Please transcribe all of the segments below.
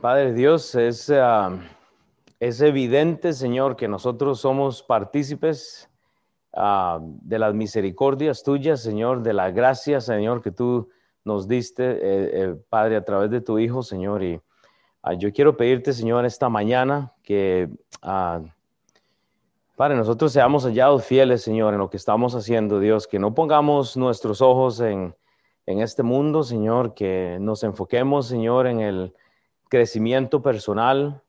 Padre Dios, es, ah, es evidente, Señor, que nosotros somos partícipes ah, de las misericordias tuyas, Señor, de la gracia, Señor, que tú nos diste, eh, eh, Padre, a través de tu Hijo, Señor. Y ah, yo quiero pedirte, Señor, esta mañana que, Padre, nosotros seamos hallados fieles, Señor, en lo que estamos haciendo, Dios, que no pongamos nuestros ojos en, en este mundo, Señor, que nos enfoquemos, Señor, en el crecimiento personal.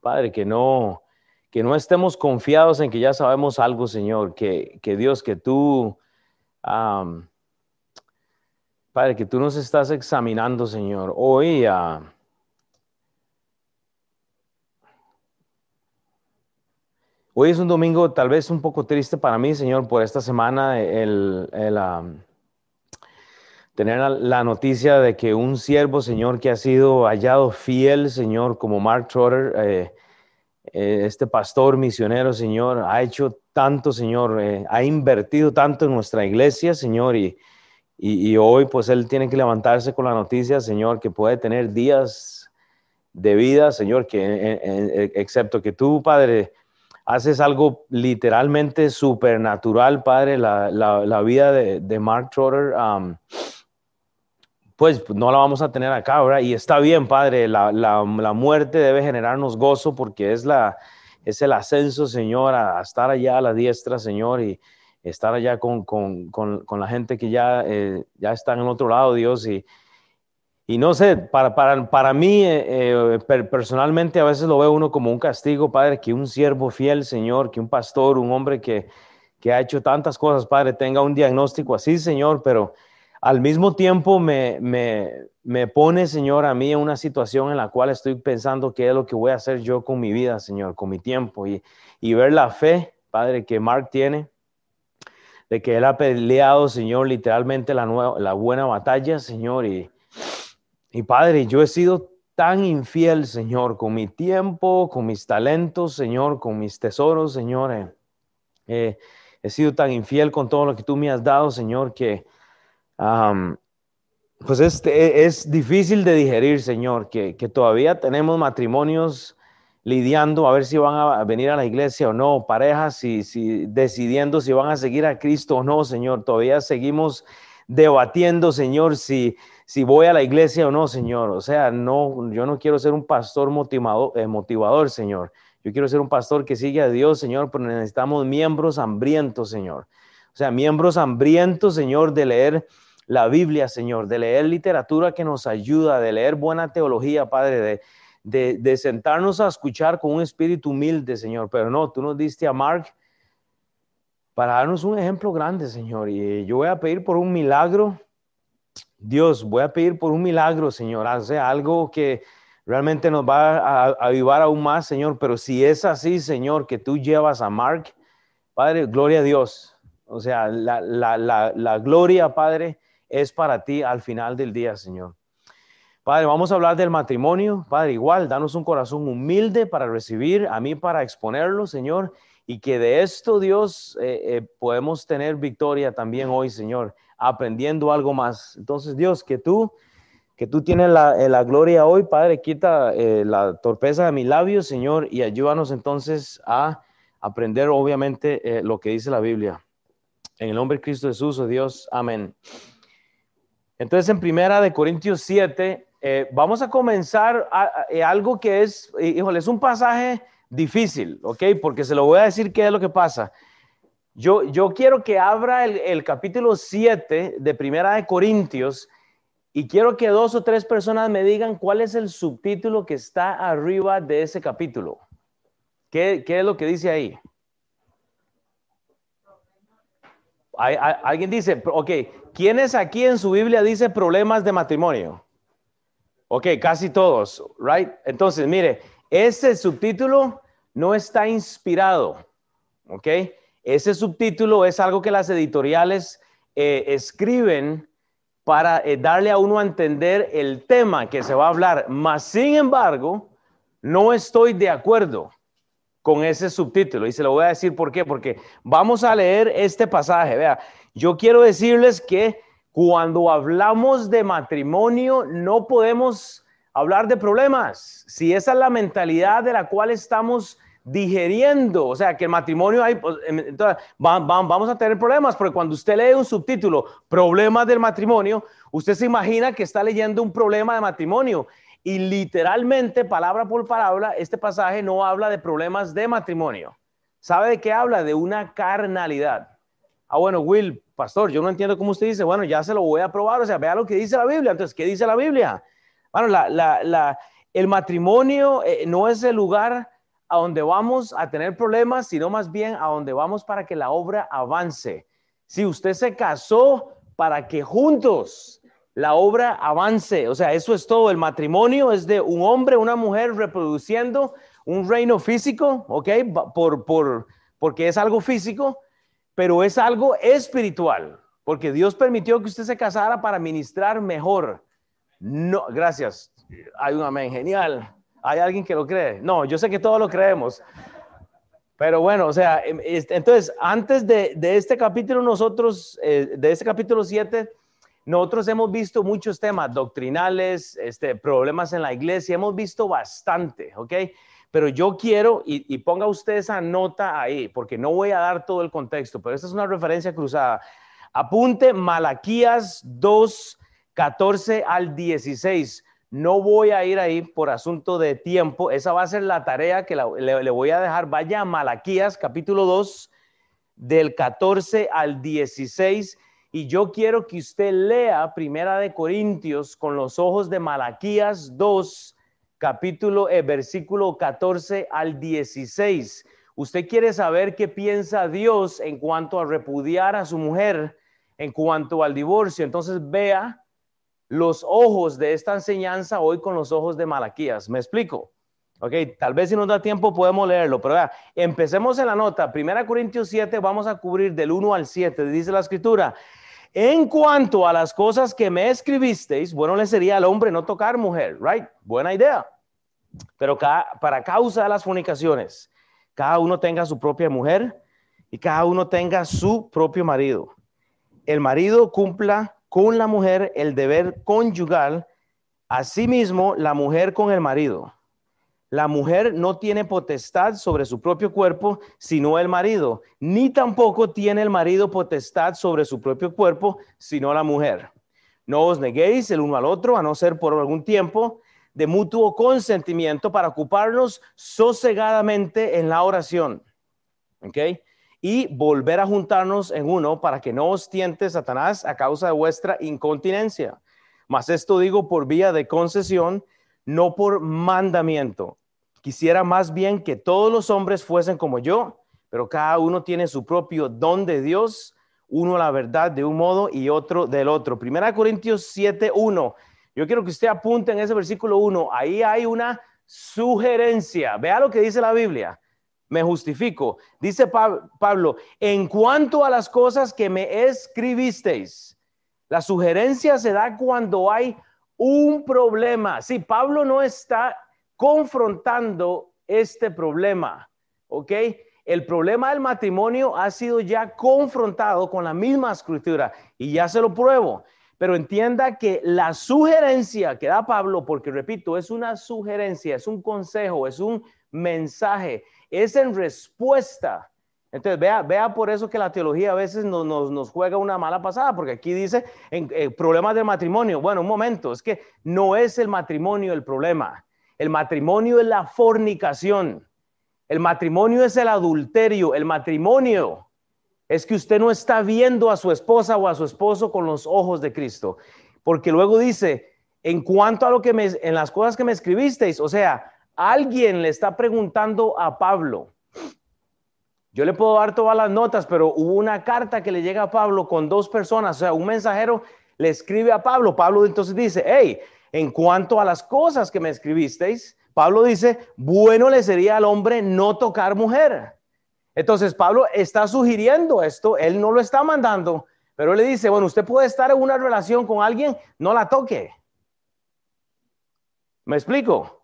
Padre, que no, que no estemos confiados en que ya sabemos algo, Señor, que, que Dios, que tú, Padre, que tú nos estás examinando, Señor. Hoy, uh, hoy es un domingo tal vez un poco triste para mí, Señor, por esta semana, el, el tener la noticia de que un siervo, Señor, que ha sido hallado fiel, Señor, como Mark Trotter, eh, eh, este pastor misionero, Señor, ha hecho tanto, Señor, eh, ha invertido tanto en nuestra iglesia, Señor, y, y, hoy pues él tiene que levantarse con la noticia, Señor, que puede tener días de vida, Señor, que excepto que tú, Padre, haces algo literalmente supernatural, Padre, la, la, vida de, de Mark Trotter. Um, pues no la vamos a tener acá, ¿verdad? Y está bien, Padre, la, muerte debe generarnos gozo porque es, la, es el ascenso, Señor, a, estar allá a la diestra, Señor, y estar allá con, la gente que ya, eh, ya está en el otro lado, Dios. Y, y no sé, para, para, para mí eh, eh, personalmente a veces lo veo uno como un castigo, Padre, que un siervo fiel, Señor, que un pastor, un hombre que, que ha hecho tantas cosas, Padre, tenga un diagnóstico así, Señor, pero al mismo tiempo me, me, pone, Señor, a mí en una situación en la cual estoy pensando qué es lo que voy a hacer yo con mi vida, Señor, con mi tiempo y, ver la fe, Padre, que Mark tiene, de que él ha peleado, Señor, literalmente la, la buena batalla, Señor, y, y Padre, yo he sido tan infiel, Señor, con mi tiempo, con mis talentos, Señor, con mis tesoros, Señor. Eh, eh, he sido tan infiel con todo lo que tú me has dado, Señor, que pues este, es difícil de digerir, Señor, que, todavía tenemos matrimonios lidiando a ver si van a venir a la iglesia o no, parejas si, si, decidiendo si van a seguir a Cristo o no, Señor. Todavía seguimos debatiendo, Señor, si, si voy a la iglesia o no, Señor. O sea, no, yo no quiero ser un pastor motivador, eh, motivador, Señor. Yo quiero ser un pastor que sigue a Dios, Señor, pero necesitamos miembros hambrientos, Señor. O sea, miembros hambrientos, Señor, de leer la Biblia, Señor, de leer literatura que nos ayuda, de leer buena teología, Padre, de, de, sentarnos a escuchar con un espíritu humilde, Señor. Pero no, tú nos diste a Mark para darnos un ejemplo grande, Señor. Y yo voy a pedir por un milagro. Dios, voy a pedir por un milagro, Señor. Hace algo que realmente nos va a, avivar aún más, Señor. Pero si es así, Señor, que tú llevas a Mark, Padre, gloria a Dios. O sea, la, la, la gloria, Padre, es para ti al final del día, Señor. Padre, vamos a hablar del matrimonio. Padre, igual, danos un corazón humilde para recibir, a mí para exponerlo, Señor, y que de esto, Dios, eh, eh, podemos tener victoria también hoy, Señor, aprendiendo algo más. Entonces, Dios, que tú, que tú tienes la, eh, gloria hoy, Padre, quita la torpeza de mis labios, Señor, y ayúdanos entonces a aprender, obviamente, lo que dice la Biblia. En el nombre de Cristo Jesús, oh Dios, amén. Entonces, en Primera de Corintios 7, eh, vamos a comenzar eh, algo que es, eh, híjole, es un pasaje difícil, ¿ok? Porque se lo voy a decir qué es lo que pasa. Yo, yo quiero que abra el, capítulo 7 de Primera de Corintios y quiero que dos o tres personas me digan cuál es el subtítulo que está arriba de ese capítulo. ¿Qué, qué es lo que dice ahí? alguien dice, ok, ¿quiénes aquí en su Biblia dice problemas de matrimonio? Ok, casi todos, right? Entonces, mire, ese subtítulo no está inspirado, ok. Ese subtítulo es algo que las editoriales eh, escriben para eh, darle a uno a entender el tema que se va a hablar. Mas, sin embargo, no estoy de acuerdo con ese subtítulo. Y se lo voy a decir por qué, porque vamos a leer este pasaje. Vea, yo quiero decirles que cuando hablamos de matrimonio no podemos hablar de problemas. Si esa es la mentalidad de la cual estamos digeriendo, o sea, que el matrimonio hay, pues, entonces, vamos a tener problemas, porque cuando usted lee un subtítulo, problemas del matrimonio, usted se imagina que está leyendo un problema de matrimonio. Y literalmente, palabra por palabra, este pasaje no habla de problemas de matrimonio. ¿Sabe de qué habla? De una carnalidad. Ah, bueno, Will, pastor, yo no entiendo cómo usted dice, bueno, ya se lo voy a probar, o sea, vea lo que dice la Biblia. Entonces, ¿qué dice la Biblia? Bueno, el matrimonio eh, no es el lugar a donde vamos a tener problemas, sino más bien a donde vamos para que la obra avance. Si usted se casó para que juntos la obra avance, o sea, eso es todo. El matrimonio es de un hombre, una mujer reproduciendo un reino físico, ¿ok? Por, por, porque es algo físico, pero es algo espiritual, porque Dios permitió que usted se casara para ministrar mejor. No, gracias. Hay un amén, genial. ¿Hay alguien que lo cree? No, yo sé que todos lo creemos. Pero bueno, o sea, em, entonces, antes de, este capítulo, nosotros, eh, de este capítulo 7, nosotros hemos visto muchos temas doctrinales, este, problemas en la iglesia, hemos visto bastante, ¿ok? Pero yo quiero, y, y, ponga usted esa nota ahí, porque no voy a dar todo el contexto, pero esta es una referencia cruzada. Apunte Malaquías 2, 14 al 16. No voy a ir ahí por asunto de tiempo. Esa va a ser la tarea que le, voy a dejar. Vaya a Malaquías capítulo 2 del 14 al 16 y yo quiero que usted lea Primera de Corintios con los ojos de Malaquías 2 capítulo eh, versículo 14 al 16. Usted quiere saber qué piensa Dios en cuanto a repudiar a su mujer, en cuanto al divorcio. Entonces vea los ojos de esta enseñanza hoy con los ojos de Malaquías. ¿Me explico? Ok, tal vez si nos da tiempo podemos leerlo, pero vea, empecemos en la nota. Primera Corintios 7, vamos a cubrir del 1 al 7, dice la escritura. En cuanto a las cosas que me escribisteis, bueno le sería al hombre no tocar mujer, right? Buena idea. Pero para causa de las fornicaciones, cada uno tenga su propia mujer y cada uno tenga su propio marido. El marido cumpla con la mujer el deber conyugal, asimismo la mujer con el marido. La mujer no tiene potestad sobre su propio cuerpo, sino el marido, ni tampoco tiene el marido potestad sobre su propio cuerpo, sino la mujer. No os neguéis el uno al otro, a no ser por algún tiempo, de mutuo consentimiento para ocuparnos sosegadamente en la oración. ¿Ok? y volver a juntarnos en uno para que no os tiente Satanás a causa de vuestra incontinencia. Mas esto digo por vía de concesión, no por mandamiento. Quisiera más bien que todos los hombres fuesen como yo, pero cada uno tiene su propio don de Dios, uno la verdad de un modo y otro del otro. Primera Corintios 7, 1. Yo quiero que usted apunte en ese versículo 1. Ahí hay una sugerencia. Vea lo que dice la Biblia me justifico. Dice Pablo, en cuanto a las cosas que me escribisteis, la sugerencia se da cuando hay un problema. Sí, Pablo no está confrontando este problema, ¿ok? El problema del matrimonio ha sido ya confrontado con la misma escritura y ya se lo pruebo. Pero entienda que la sugerencia que da Pablo, porque repito, es una sugerencia, es un consejo, es un mensaje, es en respuesta. Entonces, vea, vea por eso que la teología a veces nos, nos, juega una mala pasada, porque aquí dice en, eh, problemas del matrimonio. Bueno, un momento, es que no es el matrimonio el problema. El matrimonio es la fornicación. El matrimonio es el adulterio. El matrimonio es que usted no está viendo a su esposa o a su esposo con los ojos de Cristo. Porque luego dice, en cuanto a lo que me, en las cosas que me escribisteis, o sea, Alguien le está preguntando a Pablo. Yo le puedo dar todas las notas, pero hubo una carta que le llega a Pablo con dos personas, o sea, un mensajero le escribe a Pablo. Pablo entonces dice, hey, en cuanto a las cosas que me escribisteis, Pablo dice, bueno le sería al hombre no tocar mujer. Entonces Pablo está sugiriendo esto, él no lo está mandando, pero le dice, bueno, usted puede estar en una relación con alguien, no la toque. ¿Me explico?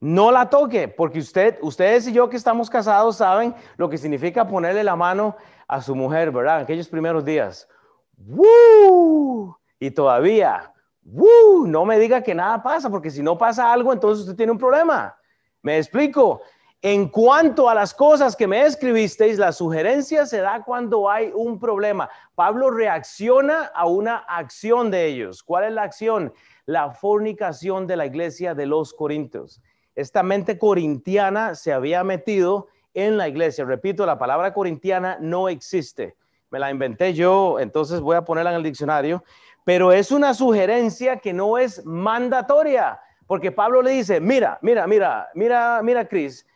No la toque, porque usted, ustedes y yo que estamos casados saben lo que significa ponerle la mano a su mujer, ¿verdad? En aquellos primeros días. ¡Woo! Y todavía, no me diga que nada pasa, porque si no pasa algo, entonces usted tiene un problema. Me explico. En cuanto a las cosas que me escribisteis, la sugerencia se da cuando hay un problema. Pablo reacciona a una acción de ellos. ¿Cuál es la acción? La fornicación de la iglesia de los Corintios. Esta mente corintiana se había metido en la iglesia. Repito, la palabra corintiana no existe. Me la inventé yo, entonces voy a ponerla en el diccionario. Pero es una sugerencia que no es mandatoria, porque Pablo le dice, mira, mira, mira, mira, mira, Cris,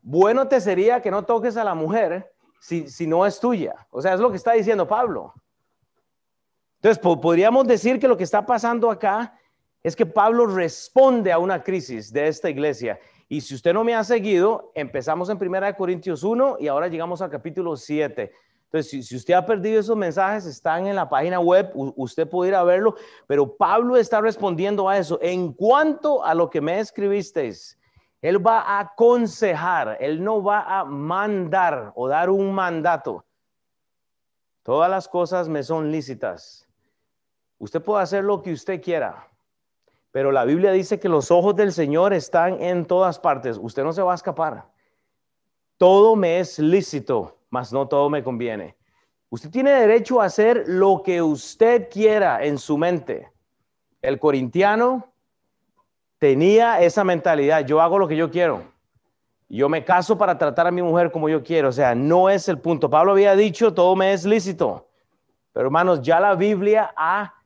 bueno te sería que no toques a la mujer si, si no es tuya. O sea, es lo que está diciendo Pablo. Entonces, podríamos decir que lo que está pasando acá es que Pablo responde a una crisis de esta iglesia. Y si usted no me ha seguido, empezamos en 1 Corintios 1 y ahora llegamos al capítulo 7. Entonces, si, usted ha perdido esos mensajes, están en la página web, usted puede ir a verlo, pero Pablo está respondiendo a eso. En cuanto a lo que me escribisteis, él va a aconsejar, Él no va a mandar o dar un mandato. Todas las cosas me son lícitas. Usted puede hacer lo que usted quiera, pero la Biblia dice que los ojos del Señor están en todas partes. Usted no se va a escapar. Todo me es lícito, mas no todo me conviene. Usted tiene derecho a hacer lo que usted quiera en su mente. El corintiano tenía esa mentalidad, yo hago lo que yo quiero. Yo me caso para tratar a mi mujer como yo quiero. O sea, no es el punto. Pablo había dicho, todo me es lícito. Pero hermanos, ya la Biblia ha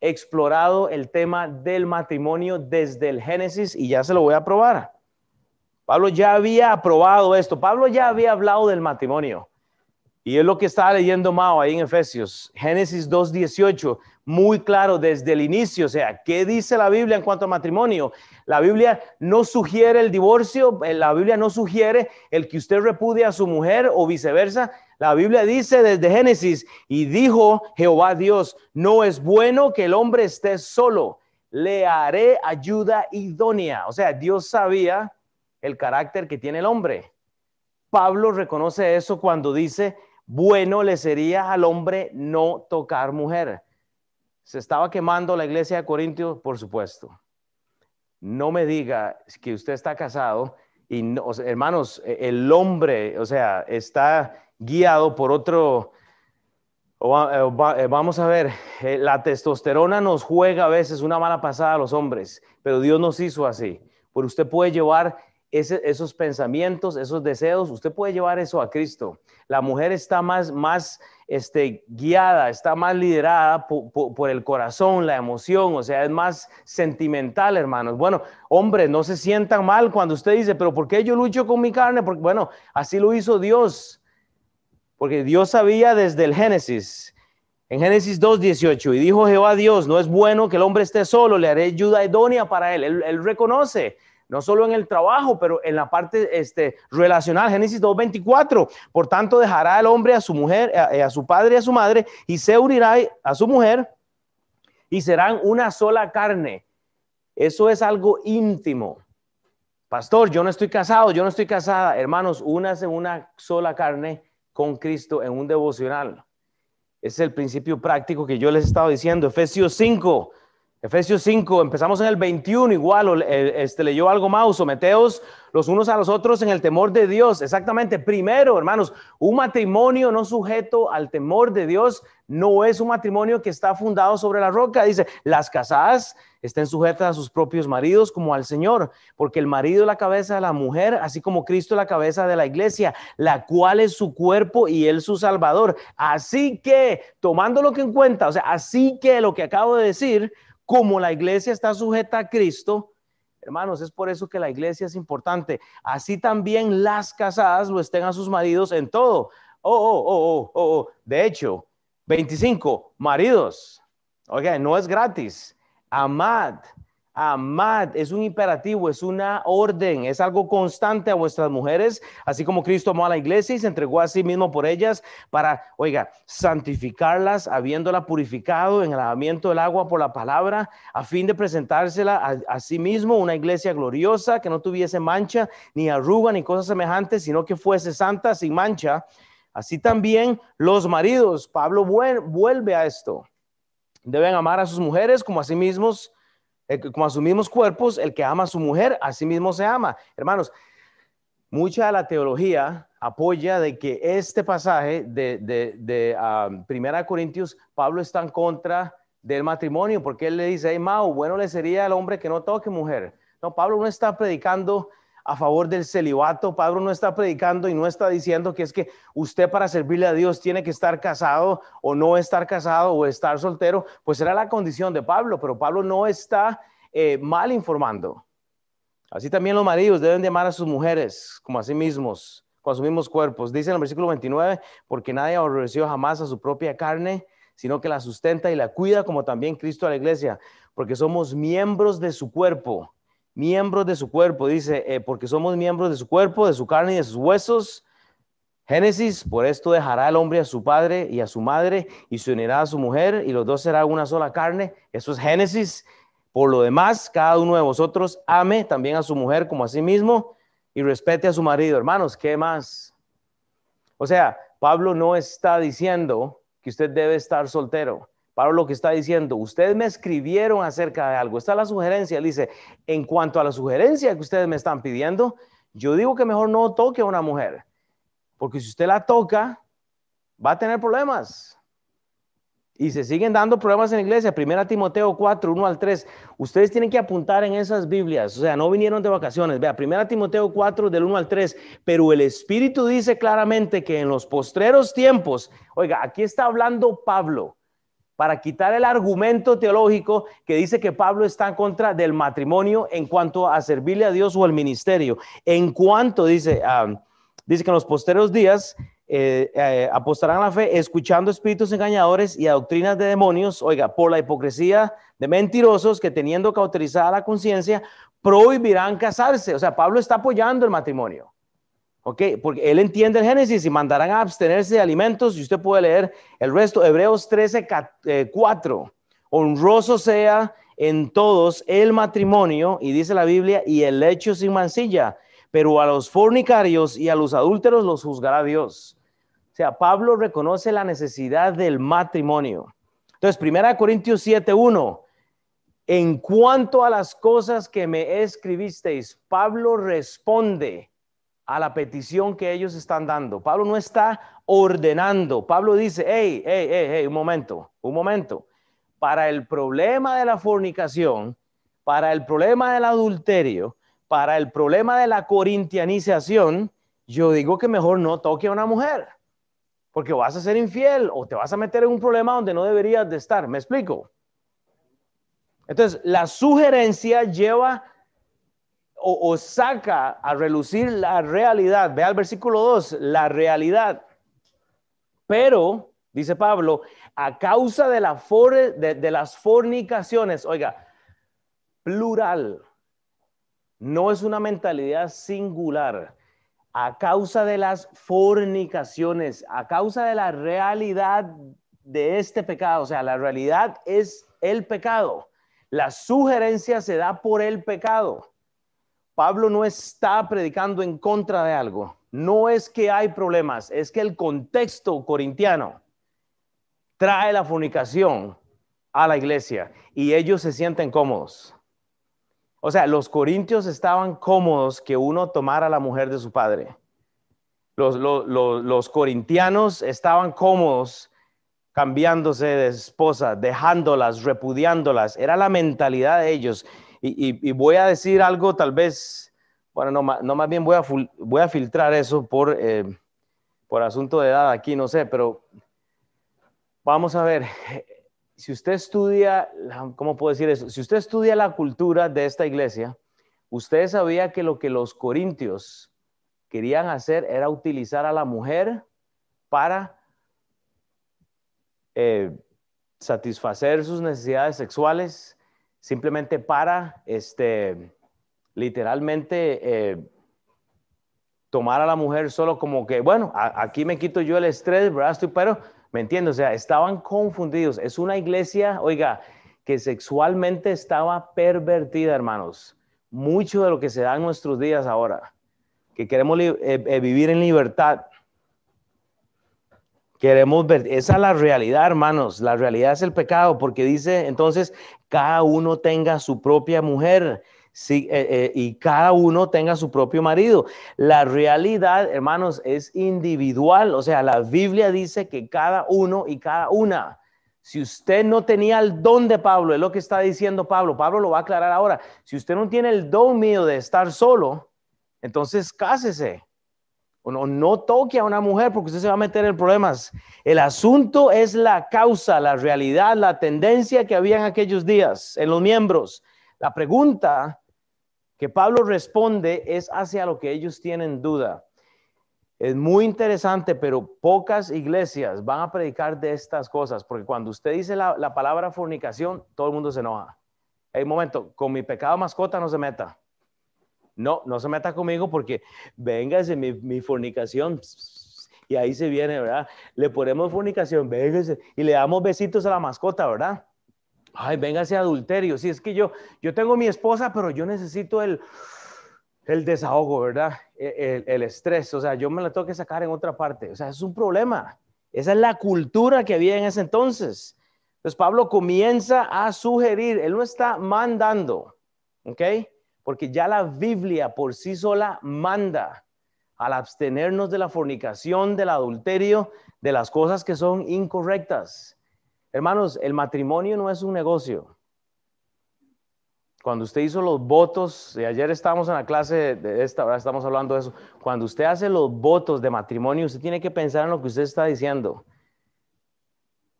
explorado el tema del matrimonio desde el Génesis y ya se lo voy a probar. Pablo ya había aprobado esto. Pablo ya había hablado del matrimonio. Y es lo que estaba leyendo Mao ahí en Efesios, Génesis 2.18, muy claro desde el inicio. O sea, ¿qué dice la Biblia en cuanto a matrimonio? La Biblia no sugiere el divorcio, eh, la Biblia no sugiere el que usted repudie a su mujer o viceversa. La Biblia dice desde Génesis, y dijo Jehová Dios, no es bueno que el hombre esté solo, le haré ayuda idónea. O sea, Dios sabía el carácter que tiene el hombre. Pablo reconoce eso cuando dice, bueno le sería al hombre no tocar mujer. Se estaba quemando la iglesia de Corintios, por supuesto. No me diga que usted está casado y, hermanos, e, el hombre, o sea, está guiado por otro, eh, eh, vamos a ver, eh, la testosterona nos juega a veces una mala pasada a los hombres, pero Dios nos hizo así. Por usted puede llevar esos pensamientos, esos deseos, usted puede llevar eso a Cristo. La mujer está más, más este, guiada, está más liderada por, el corazón, la emoción, o sea, es más sentimental, hermanos. Bueno, hombre, no se sientan mal cuando usted dice, pero ¿por qué yo lucho con mi carne? Porque, bueno, así lo hizo Dios. Porque Dios sabía desde el Génesis. En Génesis 2.18, y dijo Jehová Dios, no es bueno que el hombre esté solo, le haré ayuda idónea para él. Él, él reconoce no solo en el trabajo, pero en la parte este, relacional. Génesis 2.24, por tanto dejará el hombre a su mujer, a, a, su padre y a su madre, y se unirá a su mujer, y serán una sola carne. Eso es algo íntimo. Pastor, yo no estoy casado, yo no estoy casada. Hermanos, únase una sola carne con Cristo en un devocional. Es el principio práctico que yo les he estado diciendo. Efesios 5, Efesios 5, empezamos en el 21, igual, este, leyó algo más, someteos los unos a los otros en el temor de Dios. Exactamente, primero, hermanos, un matrimonio no sujeto al temor de Dios no es un matrimonio que está fundado sobre la roca. Dice, las casadas estén sujetas a sus propios maridos como al Señor, porque el marido es la cabeza de la mujer, así como Cristo es la cabeza de la iglesia, la cual es su cuerpo y él su salvador. Así que, tomando lo que en cuenta, o sea, así que lo que acabo de decir, como la iglesia está sujeta a Cristo, hermanos, es por eso que la iglesia es importante. Así también las casadas lo estén a sus maridos en todo. Oh, oh, oh, oh, oh. De hecho, 25, maridos. Oiga, no es gratis. Amad Amad es un imperativo, es una orden, es algo constante a vuestras mujeres, así como Cristo amó a la iglesia y se entregó a sí mismo por ellas para, oiga, santificarlas, habiéndola purificado en el lavamiento del agua por la palabra, a fin de presentársela a, sí mismo una iglesia gloriosa, que no tuviese mancha, ni arruga, ni cosas semejantes, sino que fuese santa, sin mancha. Así también los maridos, Pablo vuelve a esto. deben amar a sus mujeres como a sí mismos, como a sus mismos cuerpos. El que ama a su mujer, a sí mismo se ama. Hermanos, mucha de la teología apoya de que este pasaje de, de, de um, Primera Corintios, Pablo está en contra del matrimonio, porque él le dice, hey, Mao, bueno le sería al hombre que no toque mujer. No, Pablo no está predicando a favor del celibato. Pablo no está predicando y no está diciendo que es que usted para servirle a Dios tiene que estar casado o no estar casado o estar soltero. Pues era la condición de Pablo, pero Pablo no está eh, mal informando. Así también los maridos deben de amar a sus mujeres como a sí mismos, con sus mismos cuerpos. Dice en el versículo 29, porque nadie aborreció jamás a su propia carne, sino que la sustenta y la cuida como también Cristo a la iglesia, porque somos miembros de su cuerpo miembros de su cuerpo, dice, eh, porque somos miembros de su cuerpo, de su carne y de sus huesos. Génesis, por esto dejará el hombre a su padre y a su madre y se unirá a su mujer y los dos serán una sola carne. Eso es Génesis. Por lo demás, cada uno de vosotros ame también a su mujer como a sí mismo y respete a su marido. Hermanos, ¿qué más? O sea, Pablo no está diciendo que usted debe estar soltero. Pablo lo que está diciendo, ustedes me escribieron acerca de algo. Esta es la sugerencia. Dice, en cuanto a la sugerencia que ustedes me están pidiendo, yo digo que mejor no toque a una mujer. Porque si usted la toca, va a tener problemas. Y se siguen dando problemas en la iglesia. Primera Timoteo 4, 1 al 3. Ustedes tienen que apuntar en esas Biblias. O sea, no vinieron de vacaciones. Vea, Primera Timoteo 4, del 1 al 3. Pero el Espíritu dice claramente que en los postreros tiempos, oiga, aquí está hablando Pablo para quitar el argumento teológico que dice que Pablo está en contra del matrimonio en cuanto a servirle a Dios o al ministerio. En cuanto, dice, ah, dice que en los posteros días eh, eh, apostarán la fe escuchando espíritus engañadores y a doctrinas de demonios, oiga, por la hipocresía de mentirosos que teniendo cauterizada la conciencia, prohibirán casarse. O sea, Pablo está apoyando el matrimonio. Porque él entiende el Génesis y mandarán a abstenerse de alimentos y usted puede leer el resto, Hebreos 13, 4. Eh, Honroso sea en todos el matrimonio, y dice la Biblia, y el hecho sin mancilla, pero a los fornicarios y a los adúlteros los juzgará Dios. O sea, Pablo reconoce la necesidad del matrimonio. Entonces, 1 Corintios 7, 1. En cuanto a las cosas que me escribisteis, Pablo responde, a la petición que ellos están dando. Pablo no está ordenando. Pablo dice, hey, hey, hey, hey, un momento, un momento. Para el problema de la fornicación, para el problema del adulterio, para el problema de la corintianización, yo digo que mejor no toque a una mujer, porque vas a ser infiel o te vas a meter en un problema donde no deberías de estar. ¿Me explico? Entonces, la sugerencia lleva o, saca a relucir la realidad. Ve al versículo 2, la realidad. Pero, dice Pablo, a causa de, la de, las fornicaciones, oiga, plural, no es una mentalidad singular. A causa de las fornicaciones, a causa de la realidad de este pecado, o sea, la realidad es el pecado. La sugerencia se da por el pecado. Pablo no está predicando en contra de algo. No es que hay problemas, es que el contexto corintiano trae la fornicación a la iglesia y ellos se sienten cómodos. O sea, los corintios estaban cómodos que uno tomara la mujer de su padre. Los, los corintianos estaban cómodos cambiándose de esposa, dejándolas, repudiándolas. Era la mentalidad de ellos. Y, voy a decir algo tal vez, bueno, no, no más bien voy a, voy a filtrar eso por, eh, por asunto de edad aquí, no sé, pero vamos a ver, si usted estudia, ¿cómo puedo decir eso? Si usted estudia la cultura de esta iglesia, usted sabía que lo que los corintios querían hacer era utilizar a la mujer para eh, satisfacer sus necesidades sexuales simplemente para, este, literalmente, eh, tomar a la mujer solo como que, bueno, aquí me quito yo el estrés, ¿verdad? Estoy, pero, ¿me entiendes? O sea, estaban confundidos. Es una iglesia, oiga, que sexualmente estaba pervertida, hermanos. Mucho de lo que se da en nuestros días ahora, que queremos eh, eh, vivir en libertad. Queremos ver, esa es la realidad, hermanos. La realidad es el pecado, porque dice entonces, cada uno tenga su propia mujer sí, eh, eh, y cada uno tenga su propio marido. La realidad, hermanos, es individual. O sea, la Biblia dice que cada uno y cada una. Si usted no tenía el don de Pablo, es lo que está diciendo Pablo. Pablo lo va a aclarar ahora. Si usted no tiene el don mío de estar solo, entonces cásese. No, no toque a una mujer porque usted se va a meter en problemas. El asunto es la causa, la realidad, la tendencia que había en aquellos días en los miembros. La pregunta que Pablo responde es hacia lo que ellos tienen duda. Es muy interesante, pero pocas iglesias van a predicar de estas cosas, porque cuando usted dice la, la palabra fornicación, todo el mundo se enoja. Hay un momento, con mi pecado mascota no se meta. No, no se meta conmigo porque véngase mi, mi fornicación. Y ahí se viene, ¿verdad? Le ponemos fornicación, véngase. Y le damos besitos a la mascota, ¿verdad? Ay, véngase adulterio. Sí, es que yo, yo tengo mi esposa, pero yo necesito el, el desahogo, ¿verdad? E, el, el, estrés. O sea, yo me la tengo que sacar en otra parte. O sea, es un problema. Esa es la cultura que había en ese entonces. Entonces Pablo comienza a sugerir, él no está mandando, ¿ok? Porque ya la Biblia por sí sola manda al abstenernos de la fornicación, del adulterio, de las cosas que son incorrectas. Hermanos, el matrimonio no es un negocio. Cuando usted hizo los votos, y ayer estábamos en la clase de esta, ahora estamos hablando de eso, cuando usted hace los votos de matrimonio, usted tiene que pensar en lo que usted está diciendo.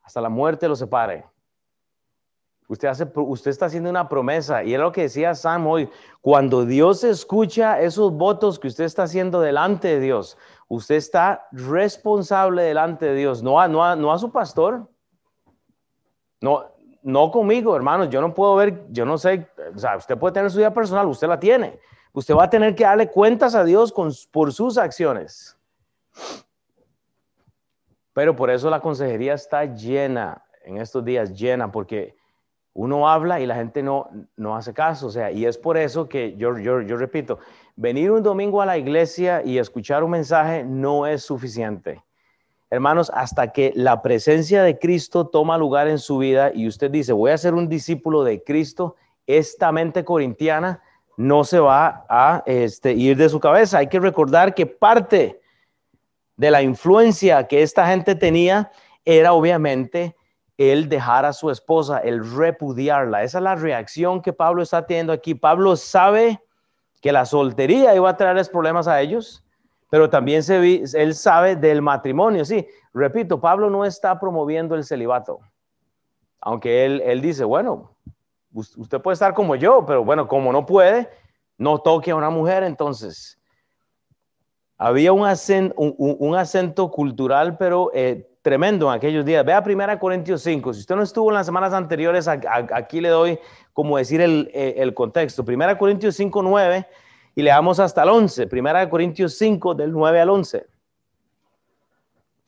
Hasta la muerte lo separe. Usted, hace, usted está haciendo una promesa y es lo que decía Sam hoy. Cuando Dios escucha esos votos que usted está haciendo delante de Dios, usted está responsable delante de Dios, no a, no a, no a su pastor, no, no conmigo, hermanos. Yo no puedo ver, yo no sé, o sea, usted puede tener su vida personal, usted la tiene. Usted va a tener que darle cuentas a Dios por sus acciones. Pero por eso la consejería está llena en estos días, llena, porque uno habla y la gente no, no hace caso. O sea, y es por eso que yo, yo, yo repito, venir un domingo a la iglesia y escuchar un mensaje no es suficiente. Hermanos, hasta que la presencia de Cristo toma lugar en su vida y usted dice, voy a ser un discípulo de Cristo, esta mente corintiana no se va a este, ir de su cabeza. Hay que recordar que parte de la influencia que esta gente tenía era obviamente el dejar a su esposa, el repudiarla. Esa es la reacción que Pablo está teniendo aquí. Pablo sabe que la soltería iba a traerles problemas a ellos, pero también él sabe del matrimonio. Sí, repito, Pablo no está promoviendo el celibato, aunque él, él dice, bueno, usted puede estar como yo, pero bueno, como no puede, no toque a una mujer, entonces. Había un acento, un, acento cultural, pero eh, tremendo en aquellos días. Vea 1 Corintios 5. Si usted no estuvo en las semanas anteriores, aquí le doy como decir el, eh, contexto. 1 Corintios 5, 9 y le damos hasta el 11. 1 Corintios 5 del 9 al 11.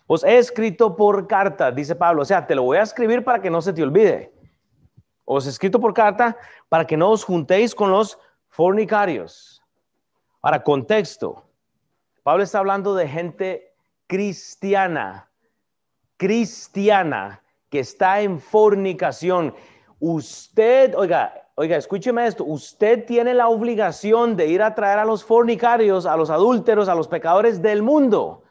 Os he escrito por carta, dice Pablo. O sea, te lo voy a escribir para que no se te olvide. Os he escrito por carta para que no os juntéis con los fornicarios. Ahora, contexto. Pablo está hablando de gente cristiana cristiana que está en fornicación, usted, oiga, oiga, escúcheme esto, usted tiene la obligación de ir a traer a los fornicarios, a los adúlteros, a los pecadores del mundo.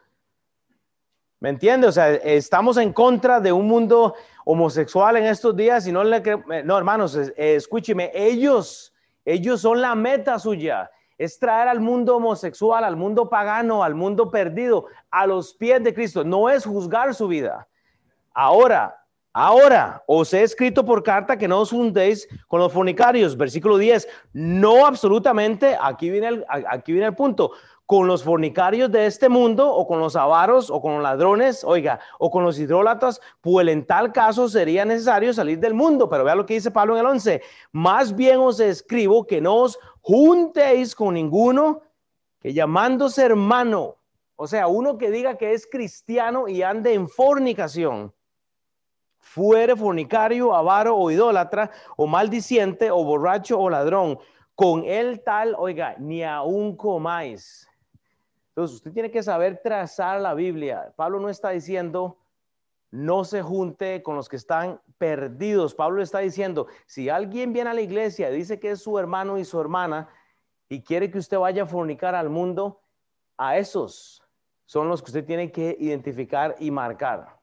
¿Me entiende? O sea, estamos en contra de un mundo homosexual en estos días y no le no, hermanos, escúcheme, ellos ellos son la meta suya es traer al mundo homosexual, al mundo pagano, al mundo perdido, a los pies de Cristo. No es juzgar su vida. Ahora, ahora os he escrito por carta que no os hundéis con los fornicarios. Versículo 10. No absolutamente, aquí viene el, aquí viene el punto con los fornicarios de este mundo o con los avaros o con los ladrones, oiga, o con los hidrólatas, pues en tal caso sería necesario salir del mundo. Pero vea lo que dice Pablo en el 11. Más bien os escribo que no os juntéis con ninguno que llamándose hermano, o sea, uno que diga que es cristiano y ande en fornicación, fuere fornicario, avaro o idólatra, o maldiciente, o borracho o ladrón, con él tal, oiga, ni aún comáis. Entonces usted tiene que saber trazar la Biblia. Pablo no está diciendo no se junte con los que están perdidos. Pablo está diciendo, si alguien viene a la iglesia dice que es su hermano y su hermana y quiere que usted vaya a fornicar al mundo, a esos son los que usted tiene que identificar y marcar.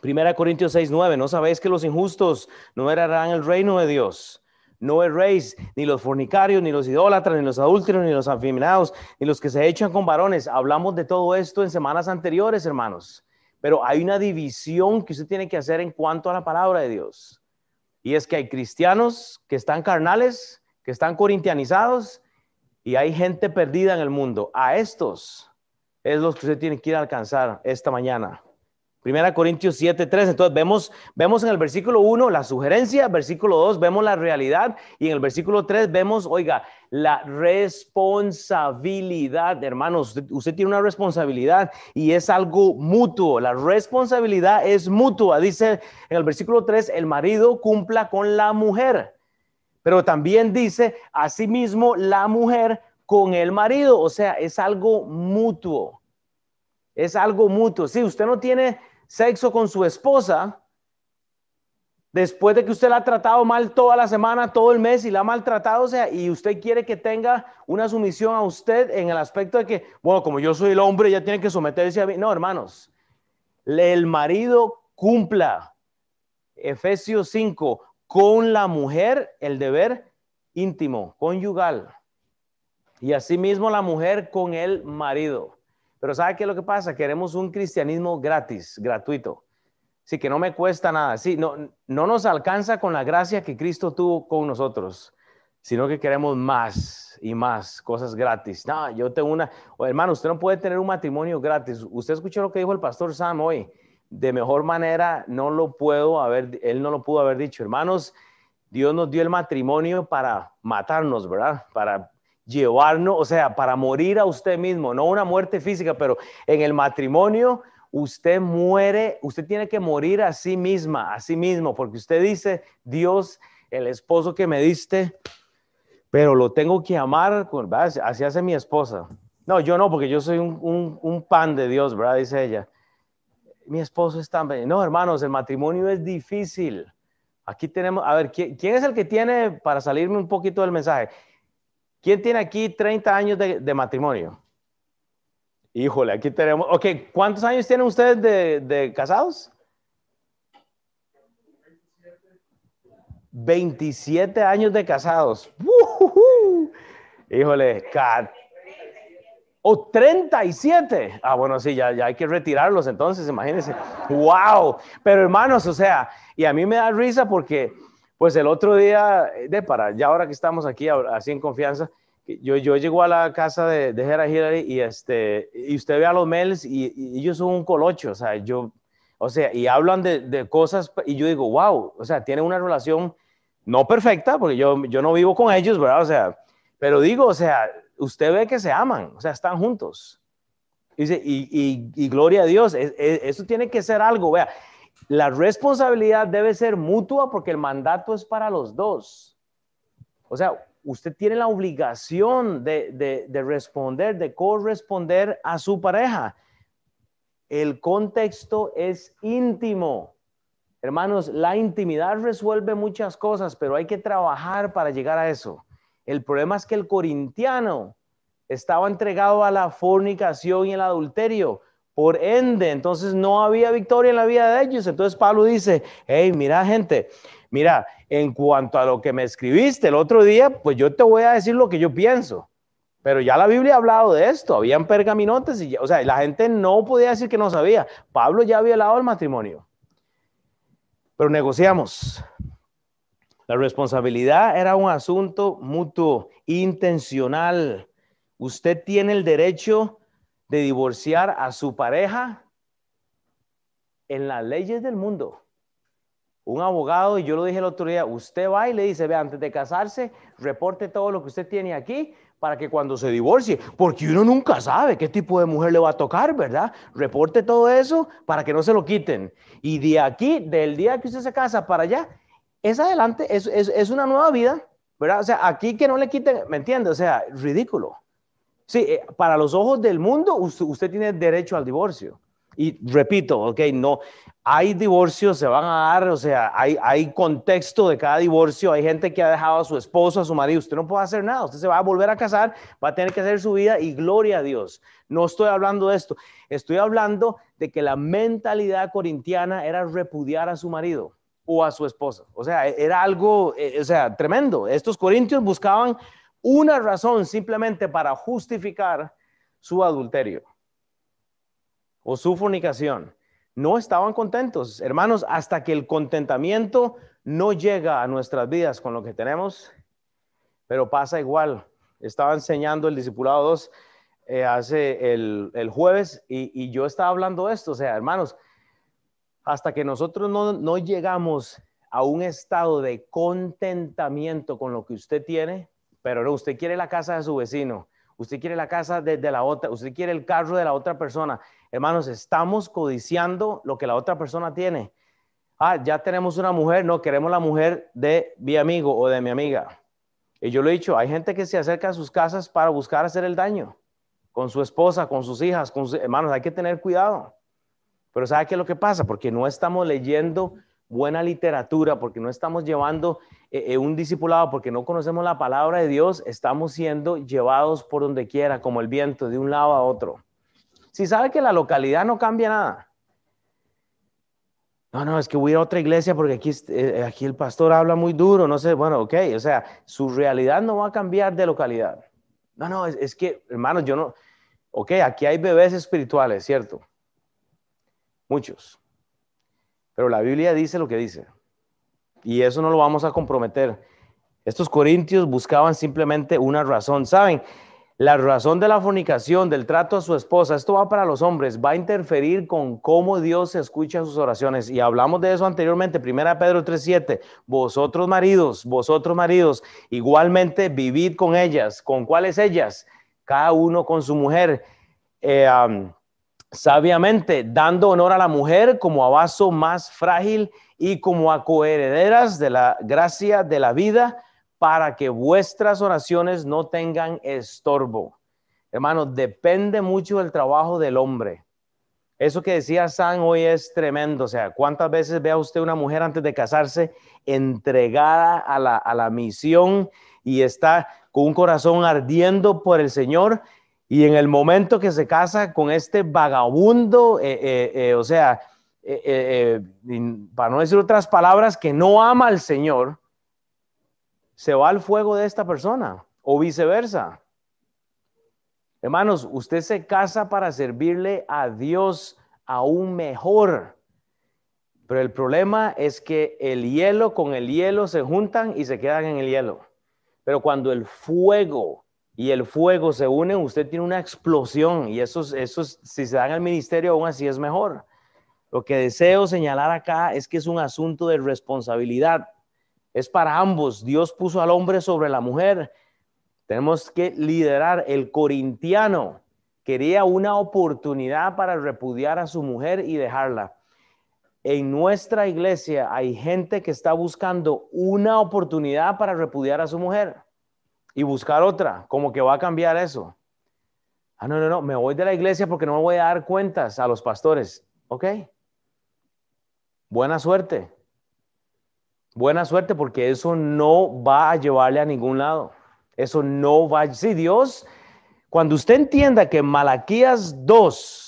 Primera Corintios 6, 9, ¿no sabéis que los injustos no heredarán el reino de Dios? No erréis ni los fornicarios, ni los idólatras, ni los adúlteros, ni los afeminados, ni los que se echan con varones. Hablamos de todo esto en semanas anteriores, hermanos. Pero hay una división que usted tiene que hacer en cuanto a la palabra de Dios. Y es que hay cristianos que están carnales, que están corintianizados, y hay gente perdida en el mundo. A estos es los que usted tiene que ir a alcanzar esta mañana. Primera Corintios 7, 3. Entonces vemos, vemos en el versículo 1 la sugerencia, versículo 2 vemos la realidad y en el versículo 3 vemos, oiga, la responsabilidad. Hermanos, usted, tiene una responsabilidad y es algo mutuo. La responsabilidad es mutua. Dice en el versículo 3, el marido cumpla con la mujer. Pero también dice, asimismo, la mujer con el marido. O sea, es algo mutuo. Es algo mutuo. Si usted no tiene sexo con su esposa, después de que usted la ha tratado mal toda la semana, todo el mes y la ha maltratado, o sea, y usted quiere que tenga una sumisión a usted en el aspecto de que, bueno, como yo soy el hombre, ya tiene que someterse a mí. No, hermanos, el marido cumpla, Efesios 5, con la mujer el deber íntimo, conyugal, y asimismo la mujer con el marido. Pero ¿sabe qué es lo que pasa? Queremos un cristianismo gratis, gratuito. Sí, que no me cuesta nada. Sí, no, no nos alcanza con la gracia que Cristo tuvo con nosotros, sino que queremos más y más cosas gratis. No, yo tengo una, hermano, usted no puede tener un matrimonio gratis. Usted escuchó lo que dijo el pastor Sam hoy. De mejor manera no lo puedo haber, él no lo pudo haber dicho. Hermanos, Dios nos dio el matrimonio para matarnos, ¿verdad? Para llevarnos, o sea, para morir a usted mismo, no una muerte física, pero en el matrimonio usted muere, usted tiene que morir a sí misma, a sí mismo, porque usted dice, Dios, el esposo que me diste, pero lo tengo que amar, así hace mi esposa. No, yo no, porque yo soy un, pan de Dios, ¿verdad? Dice ella. Mi esposo es tan... No, hermanos, el matrimonio es difícil. Aquí tenemos, a ver, ¿quién, ¿quién es el que tiene, para salirme un poquito del mensaje, ¿Quién tiene aquí 30 años de, matrimonio? Híjole, aquí tenemos. Ok, ¿cuántos años tienen ustedes de, casados? 27 años de casados. Híjole, o 37. Ah, bueno, sí, ya, ya hay que retirarlos entonces, imagínense. ¡Wow! Pero hermanos, o sea, y a mí me da risa porque pues el otro día, de para, ya ahora que estamos aquí así en confianza, yo, yo llego a la casa de, de Hera Hillary y, este, y usted ve a los mails y, ellos son un colocho, o sea, yo, o sea, y hablan de, de, cosas y yo digo, wow, o sea, tienen una relación no perfecta, porque yo, yo no vivo con ellos, ¿verdad? O sea, pero digo, o sea, usted ve que se aman, o sea, están juntos. Dice, y, y, gloria a Dios, eso tiene que ser algo, vea, la responsabilidad debe ser mutua porque el mandato es para los dos. O sea, usted tiene la obligación de, responder, de corresponder a su pareja. El contexto es íntimo. Hermanos, la intimidad resuelve muchas cosas, pero hay que trabajar para llegar a eso. El problema es que el corintiano estaba entregado a la fornicación y el adulterio. Por ende, entonces no había victoria en la vida de ellos. Entonces Pablo dice, hey, mira gente, mira, en cuanto a lo que me escribiste el otro día, pues yo te voy a decir lo que yo pienso. Pero ya la Biblia ha hablado de esto, habían pergaminotes y, o sea, la gente no podía decir que no sabía. Pablo ya había hablado el matrimonio. Pero negociamos. La responsabilidad era un asunto mutuo, intencional. Usted tiene el derecho de divorciar a su pareja en las leyes del mundo. Un abogado, y yo lo dije el otro día, usted va y le dice, ve, antes de casarse, reporte todo lo que usted tiene aquí para que cuando se divorcie, porque uno nunca sabe qué tipo de mujer le va a tocar, ¿verdad? Reporte todo eso para que no se lo quiten. Y de aquí, del día que usted se casa para allá, es adelante, es, es una nueva vida, ¿verdad? O sea, aquí que no le quiten, ¿me entiende? O sea, ridículo. Sí, eh, para los ojos del mundo usted, tiene derecho al divorcio. Y repito, ok, no, hay divorcios, se van a dar, o sea, hay, hay contexto de cada divorcio, hay gente que ha dejado a su esposo, a su marido, usted no puede hacer nada, usted se va a volver a casar, va a tener que hacer su vida y gloria a Dios. No estoy hablando de esto, estoy hablando de que la mentalidad corintiana era repudiar a su marido o a su esposa. O sea, era algo, eh, o sea, tremendo. Estos corintios buscaban una razón simplemente para justificar su adulterio o su fornicación, no estaban contentos. Hermanos, hasta que el contentamiento no llega a nuestras vidas con lo que tenemos, pero pasa igual. Estaba enseñando el discipulado 2 eh, hace el, jueves y, yo estaba hablando de esto. O sea, hermanos, hasta que nosotros no, no llegamos a un estado de contentamiento con lo que usted tiene, pero no, usted quiere la casa de su vecino, usted quiere la casa de, la otra, usted quiere el carro de la otra persona. Hermanos, estamos codiciando lo que la otra persona tiene. Ah, ya tenemos una mujer, no, queremos la mujer de mi amigo o de mi amiga. Y yo lo he dicho, hay gente que se acerca a sus casas para buscar hacer el daño con su esposa, con sus hijas, con sus hermanos, hay que tener cuidado. Pero ¿sabe qué es lo que pasa? Porque no estamos leyendo buena literatura, porque no estamos llevando eh, eh, un discipulado, porque no conocemos la palabra de Dios, estamos siendo llevados por donde quiera, como el viento, de un lado a otro. Si sabe que la localidad no cambia nada. No, no, es que voy a otra iglesia porque aquí, eh, aquí el pastor habla muy duro, no sé, bueno, ok, o sea, su realidad no va a cambiar de localidad. No, no, es, es que, hermanos, yo no, ok, aquí hay bebés espirituales, ¿cierto? Muchos. Pero la Biblia dice lo que dice. Y eso no lo vamos a comprometer. Estos corintios buscaban simplemente una razón. ¿Saben? La razón de la fornicación, del trato a su esposa, esto va para los hombres, va a interferir con cómo Dios escucha sus oraciones. Y hablamos de eso anteriormente, 1 Pedro 3:7. Vosotros maridos, vosotros maridos, igualmente vivid con ellas. ¿Con cuáles ellas? Cada uno con su mujer. Eh, sabiamente, dando honor a la mujer como a vaso más frágil y como a coherederas de la gracia de la vida, para que vuestras oraciones no tengan estorbo. Hermano, depende mucho del trabajo del hombre. Eso que decía San hoy es tremendo. O sea, ¿cuántas veces ve a usted una mujer antes de casarse entregada a la, a la misión y está con un corazón ardiendo por el Señor? Y en el momento que se casa con este vagabundo, eh, eh, eh, o sea, para no decir otras palabras, que no ama al Señor, se va al fuego de esta persona o viceversa. Hermanos, usted se casa para servirle a Dios aún mejor. Pero el problema es que el hielo con el hielo se juntan y se quedan en el hielo. Pero cuando el fuego y el fuego se une, usted tiene una explosión y eso, eso si se da en el ministerio aún así es mejor. Lo que deseo señalar acá es que es un asunto de responsabilidad. Es para ambos. Dios puso al hombre sobre la mujer. Tenemos que liderar. El corintiano quería una oportunidad para repudiar a su mujer y dejarla. En nuestra iglesia hay gente que está buscando una oportunidad para repudiar a su mujer y buscar otra, como que va a cambiar eso. Ah, no, no, no, me voy de la iglesia porque no me voy a dar cuentas a los pastores. Ok. Buena suerte. Buena suerte porque eso no va a llevarle a ningún lado. Eso no va. Sí, Dios, cuando usted entienda que Malaquías 2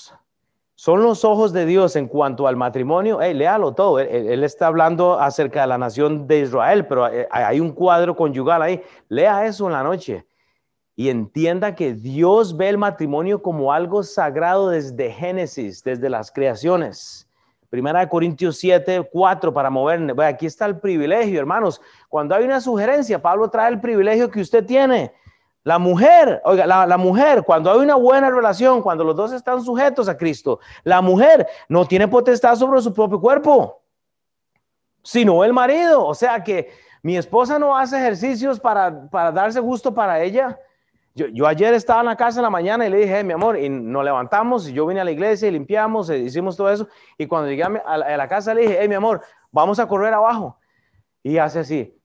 son los ojos de Dios en cuanto al matrimonio. Hey, léalo todo. Él, está hablando acerca de la nación de Israel, pero hay un cuadro conyugal ahí. Lea eso en la noche y entienda que Dios ve el matrimonio como algo sagrado desde Génesis, desde las creaciones. Primera de Corintios 7, 4 para moverme. aquí está el privilegio, hermanos. Cuando hay una sugerencia, Pablo trae el privilegio que usted tiene. La mujer, oiga, la, mujer, cuando hay una buena relación, cuando los dos están sujetos a Cristo, la mujer no tiene potestad sobre su propio cuerpo, sino el marido. O sea que mi esposa no hace ejercicios para, para darse gusto para ella. Yo, ayer estaba en la casa en la mañana y le dije, mi amor, y nos levantamos y yo vine a la iglesia y limpiamos, e hicimos todo eso. Y cuando llegué a, la casa le dije, mi amor, vamos a correr abajo. Y hace así.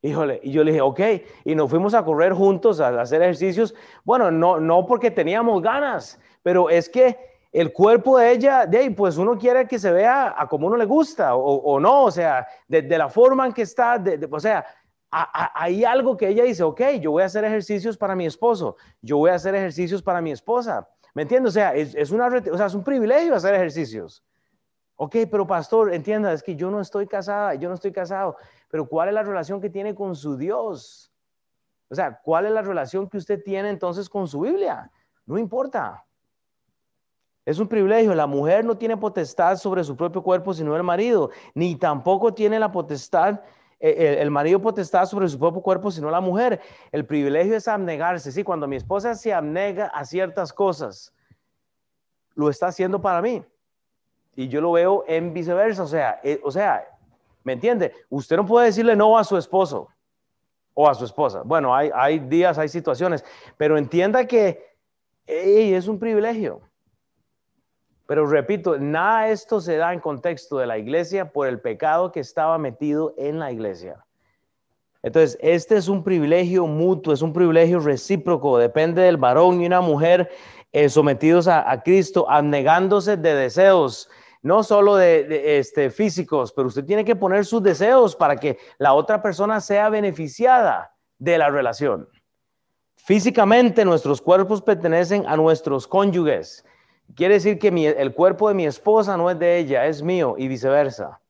Híjole, y yo le dije, ok, y nos fuimos a correr juntos, a hacer ejercicios. Bueno, no, no porque teníamos ganas, pero es que el cuerpo de ella, de ahí, pues uno quiere que se vea a como uno le gusta o, no, o sea, de, la forma en que está, o sea, hay algo que ella dice, ok, yo voy a hacer ejercicios para mi esposo, yo voy a hacer ejercicios para mi esposa. ¿Me entiendes? O sea, es, una, o sea, es un privilegio hacer ejercicios. Ok, pero pastor, entienda, es que yo no estoy casada, yo no estoy casado, pero ¿cuál es la relación que tiene con su Dios? O sea, ¿cuál es la relación que usted tiene entonces con su Biblia? No importa. Es un privilegio. La mujer no tiene potestad sobre su propio cuerpo sino el marido, ni tampoco tiene la potestad, eh, el, marido potestad sobre su propio cuerpo sino la mujer. El privilegio es abnegarse. Sí, cuando mi esposa se abnega a ciertas cosas, lo está haciendo para mí. Y yo lo veo en viceversa. O sea, eh, o sea, ¿me entiende? Usted no puede decirle no a su esposo o a su esposa. Bueno, hay, hay días, hay situaciones, pero entienda que es un privilegio. Pero repito, nada de esto se da en contexto de la iglesia por el pecado que estaba metido en la iglesia. Entonces, este es un privilegio mutuo, es un privilegio recíproco, depende del varón y una mujer eh, sometidos a, Cristo, abnegándose de deseos, no solo de, este, físicos, pero usted tiene que poner sus deseos para que la otra persona sea beneficiada de la relación. Físicamente nuestros cuerpos pertenecen a nuestros cónyuges Quiere decir que el cuerpo de mi esposa no es de ella, es mío y viceversa.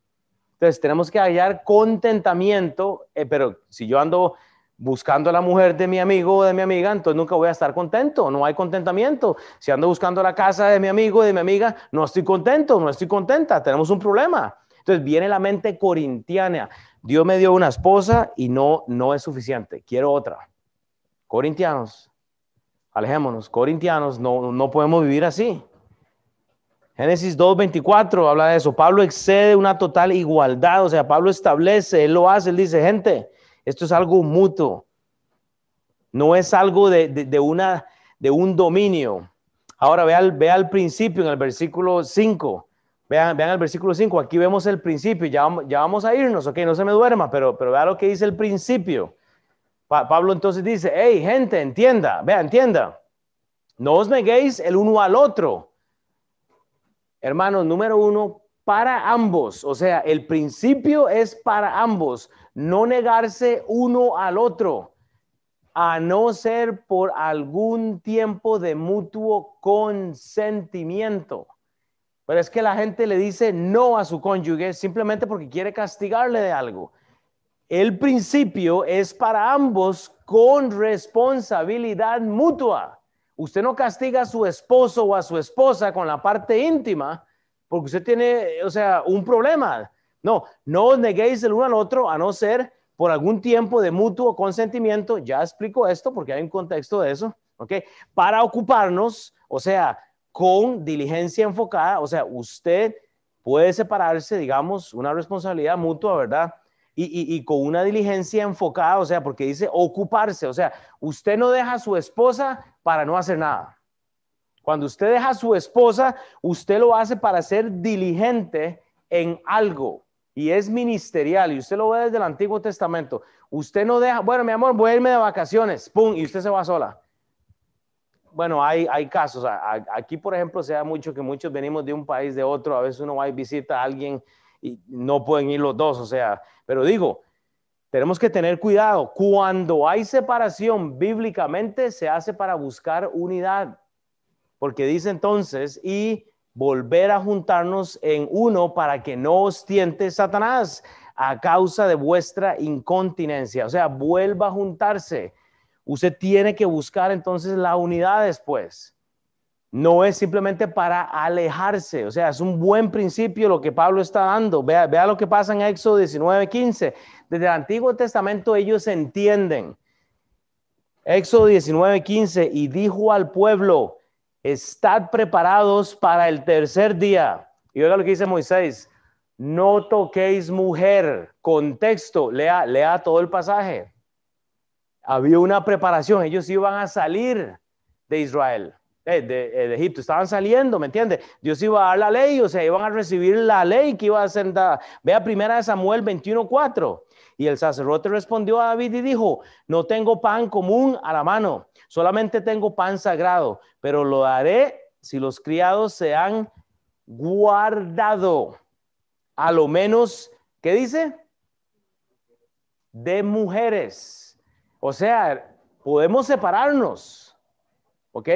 Entonces tenemos que hallar contentamiento, eh, pero si yo ando buscando a la mujer de mi amigo o de mi amiga, entonces nunca voy a estar contento, no hay contentamiento. Si ando buscando la casa de mi amigo o de mi amiga, no estoy contento, no estoy contenta, tenemos un problema. Entonces viene la mente corintiana. Dios me dio una esposa y no, no es suficiente, quiero otra. Corintianos, alejémonos, corintianos, no, no podemos vivir así. Génesis 2.24 habla de eso. Pablo excede una total igualdad, o sea, Pablo establece, él lo hace, él dice, gente, esto es algo mutuo, no es algo de, una, de un dominio. Ahora vea, vea al principio en el versículo 5. Vean, vean el versículo 5, aquí vemos el principio, ya, ya vamos a irnos, ok, no se me duerma, pero, pero vea lo que dice el principio. Pablo entonces dice, hey, gente, entienda, vea, entienda, no os neguéis el uno al otro Hermanos, número uno, para ambos. O sea, el principio es para ambos. No negarse uno al otro, a no ser por algún tiempo de mutuo consentimiento. Pero es que la gente le dice no a su cónyuge simplemente porque quiere castigarle de algo. El principio es para ambos con responsabilidad mutua. Usted no castiga a su esposo o a su esposa con la parte íntima porque usted tiene, o sea, un problema. No, no os neguéis el uno al otro a no ser por algún tiempo de mutuo consentimiento. Ya explico esto porque hay un contexto de eso, ¿ok? Para ocuparnos, o sea, con diligencia enfocada, o sea, usted puede separarse, digamos, una responsabilidad mutua, ¿verdad? y, con una diligencia enfocada, o sea, porque dice ocuparse, o sea, usted no deja a su esposa para no hacer nada. Cuando usted deja a su esposa, usted lo hace para ser diligente en algo y es ministerial y usted lo ve desde el Antiguo Testamento. Usted no deja, bueno, mi amor, voy a irme de vacaciones, pum, y usted se va sola. Bueno, hay, hay casos. Aquí, por ejemplo, se da mucho que muchos venimos de un país de otro. A veces uno va y visita a alguien y no pueden ir los dos, o sea, pero digo, tenemos que tener cuidado. Cuando hay separación bíblicamente, se hace para buscar unidad, porque dice entonces, y volver a juntarnos en uno para que no os tiente Satanás a causa de vuestra incontinencia. O sea, vuelva a juntarse. Usted tiene que buscar entonces la unidad después no es simplemente para alejarse, o sea, es un buen principio lo que Pablo está dando. Vea, vea lo que pasa en Éxodo 19, 15. Desde el Antiguo Testamento ellos entienden. Éxodo 19, 15, y dijo al pueblo, estad preparados para el tercer día. Y oiga lo que dice Moisés, no toquéis mujer. Contexto, lea, todo el pasaje. Había una preparación, ellos iban a salir de Israel. Eh, de, Egipto, estaban saliendo, ¿me entiende? Dios iba a dar la ley, o sea, iban a recibir la ley que iba a ser dada. Vea primera de Samuel 21:4. Y el sacerdote respondió a David y dijo, no tengo pan común a la mano, solamente tengo pan sagrado, pero lo daré si los criados se han guardado, a lo menos, ¿qué dice? De mujeres. O sea, podemos separarnos, ¿ok?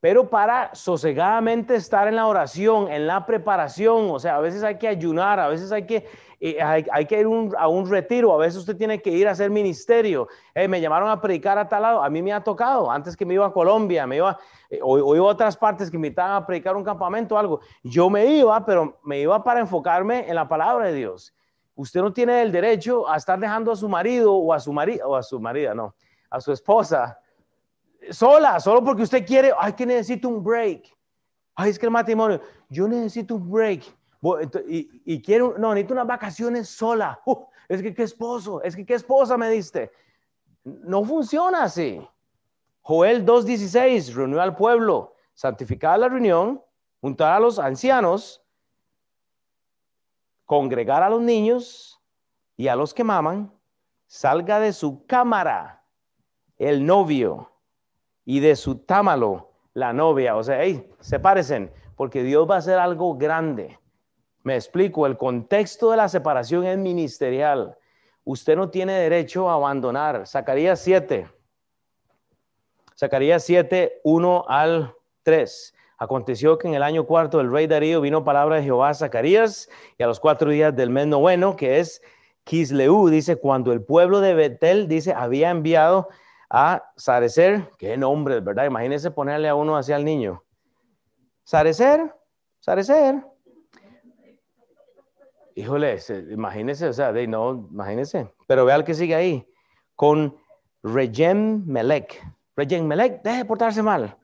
Pero para sosegadamente estar en la oración, en la preparación, o sea, a veces hay que ayunar, a veces hay que, eh, hay, que ir a un retiro, a veces usted tiene que ir a hacer ministerio. me llamaron a predicar a tal lado, a mí me ha tocado, antes que me iba a Colombia, me iba, eh, o, iba a otras partes que me invitaban a predicar un campamento o algo. Yo me iba, pero me iba para enfocarme en la palabra de Dios. Usted no tiene el derecho a estar dejando a su marido o a su marido, o a su marida, no, a su esposa sola, solo porque usted quiere, ay, que necesito un break. Ay, es que el matrimonio, yo necesito un break. Y, quiero, no, necesito unas vacaciones sola. Uh, es que qué esposo, es que qué esposa me diste. No funciona así. Joel 2.16, reunió al pueblo, santificar la reunión, juntar a los ancianos, congregar a los niños y a los que maman, salga de su cámara el novio y de su támalo la novia. O sea, hey, sepárense, porque Dios va a hacer algo grande. Me explico, el contexto de la separación es ministerial. Usted no tiene derecho a abandonar. Zacarías 7. Zacarías 7, 1 al 3. Aconteció que en el año cuarto del rey Darío vino palabra de Jehová a Zacarías y a los cuatro días del mes noveno, que es Kisleu, dice, cuando el pueblo de Betel, dice, había enviado a Sarecer, qué nombre, ¿verdad? Imagínese ponerle a uno hacia el niño. Sarecer, Sarecer. Híjole, imagínese, o sea, de, no, imagínese. Pero vea el que sigue ahí, con Regem Melech. Regem Melech, deje de portarse mal.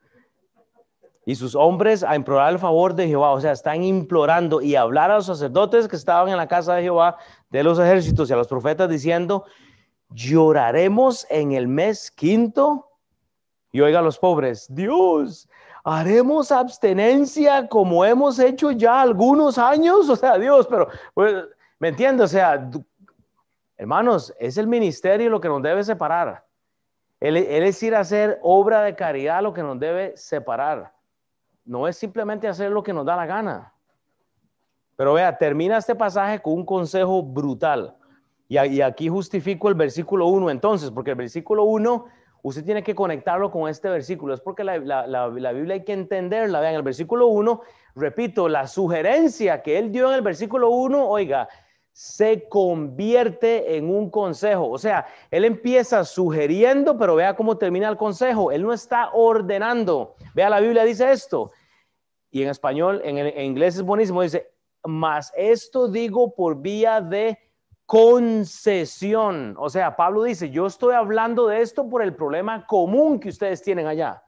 Y sus hombres a implorar el favor de Jehová, o sea, están implorando y hablar a los sacerdotes que estaban en la casa de Jehová, de los ejércitos y a los profetas diciendo, lloraremos en el mes quinto. Y oiga los pobres, Dios, haremos abstenencia como hemos hecho ya algunos años. O sea, Dios, pero, pues, ¿me entiendes? O sea, hermanos, es el ministerio lo que nos debe separar. Él, es ir a hacer obra de caridad lo que nos debe separar. No es simplemente hacer lo que nos da la gana. Pero vea, termina este pasaje con un consejo brutal. Y, aquí justifico el versículo 1 entonces, porque el versículo 1 usted tiene que conectarlo con este versículo. Es porque la, Biblia hay que entenderla. Vean, el versículo 1, repito, la sugerencia que él dio en el versículo 1, oiga, se convierte en un consejo. O sea, él empieza sugiriendo, pero vea cómo termina el consejo. Él no está ordenando. Vea, la Biblia dice esto. Y en español, en, en inglés es buenísimo, dice, mas esto digo por vía de concesión. O sea, Pablo dice, yo estoy hablando de esto por el problema común que ustedes tienen allá.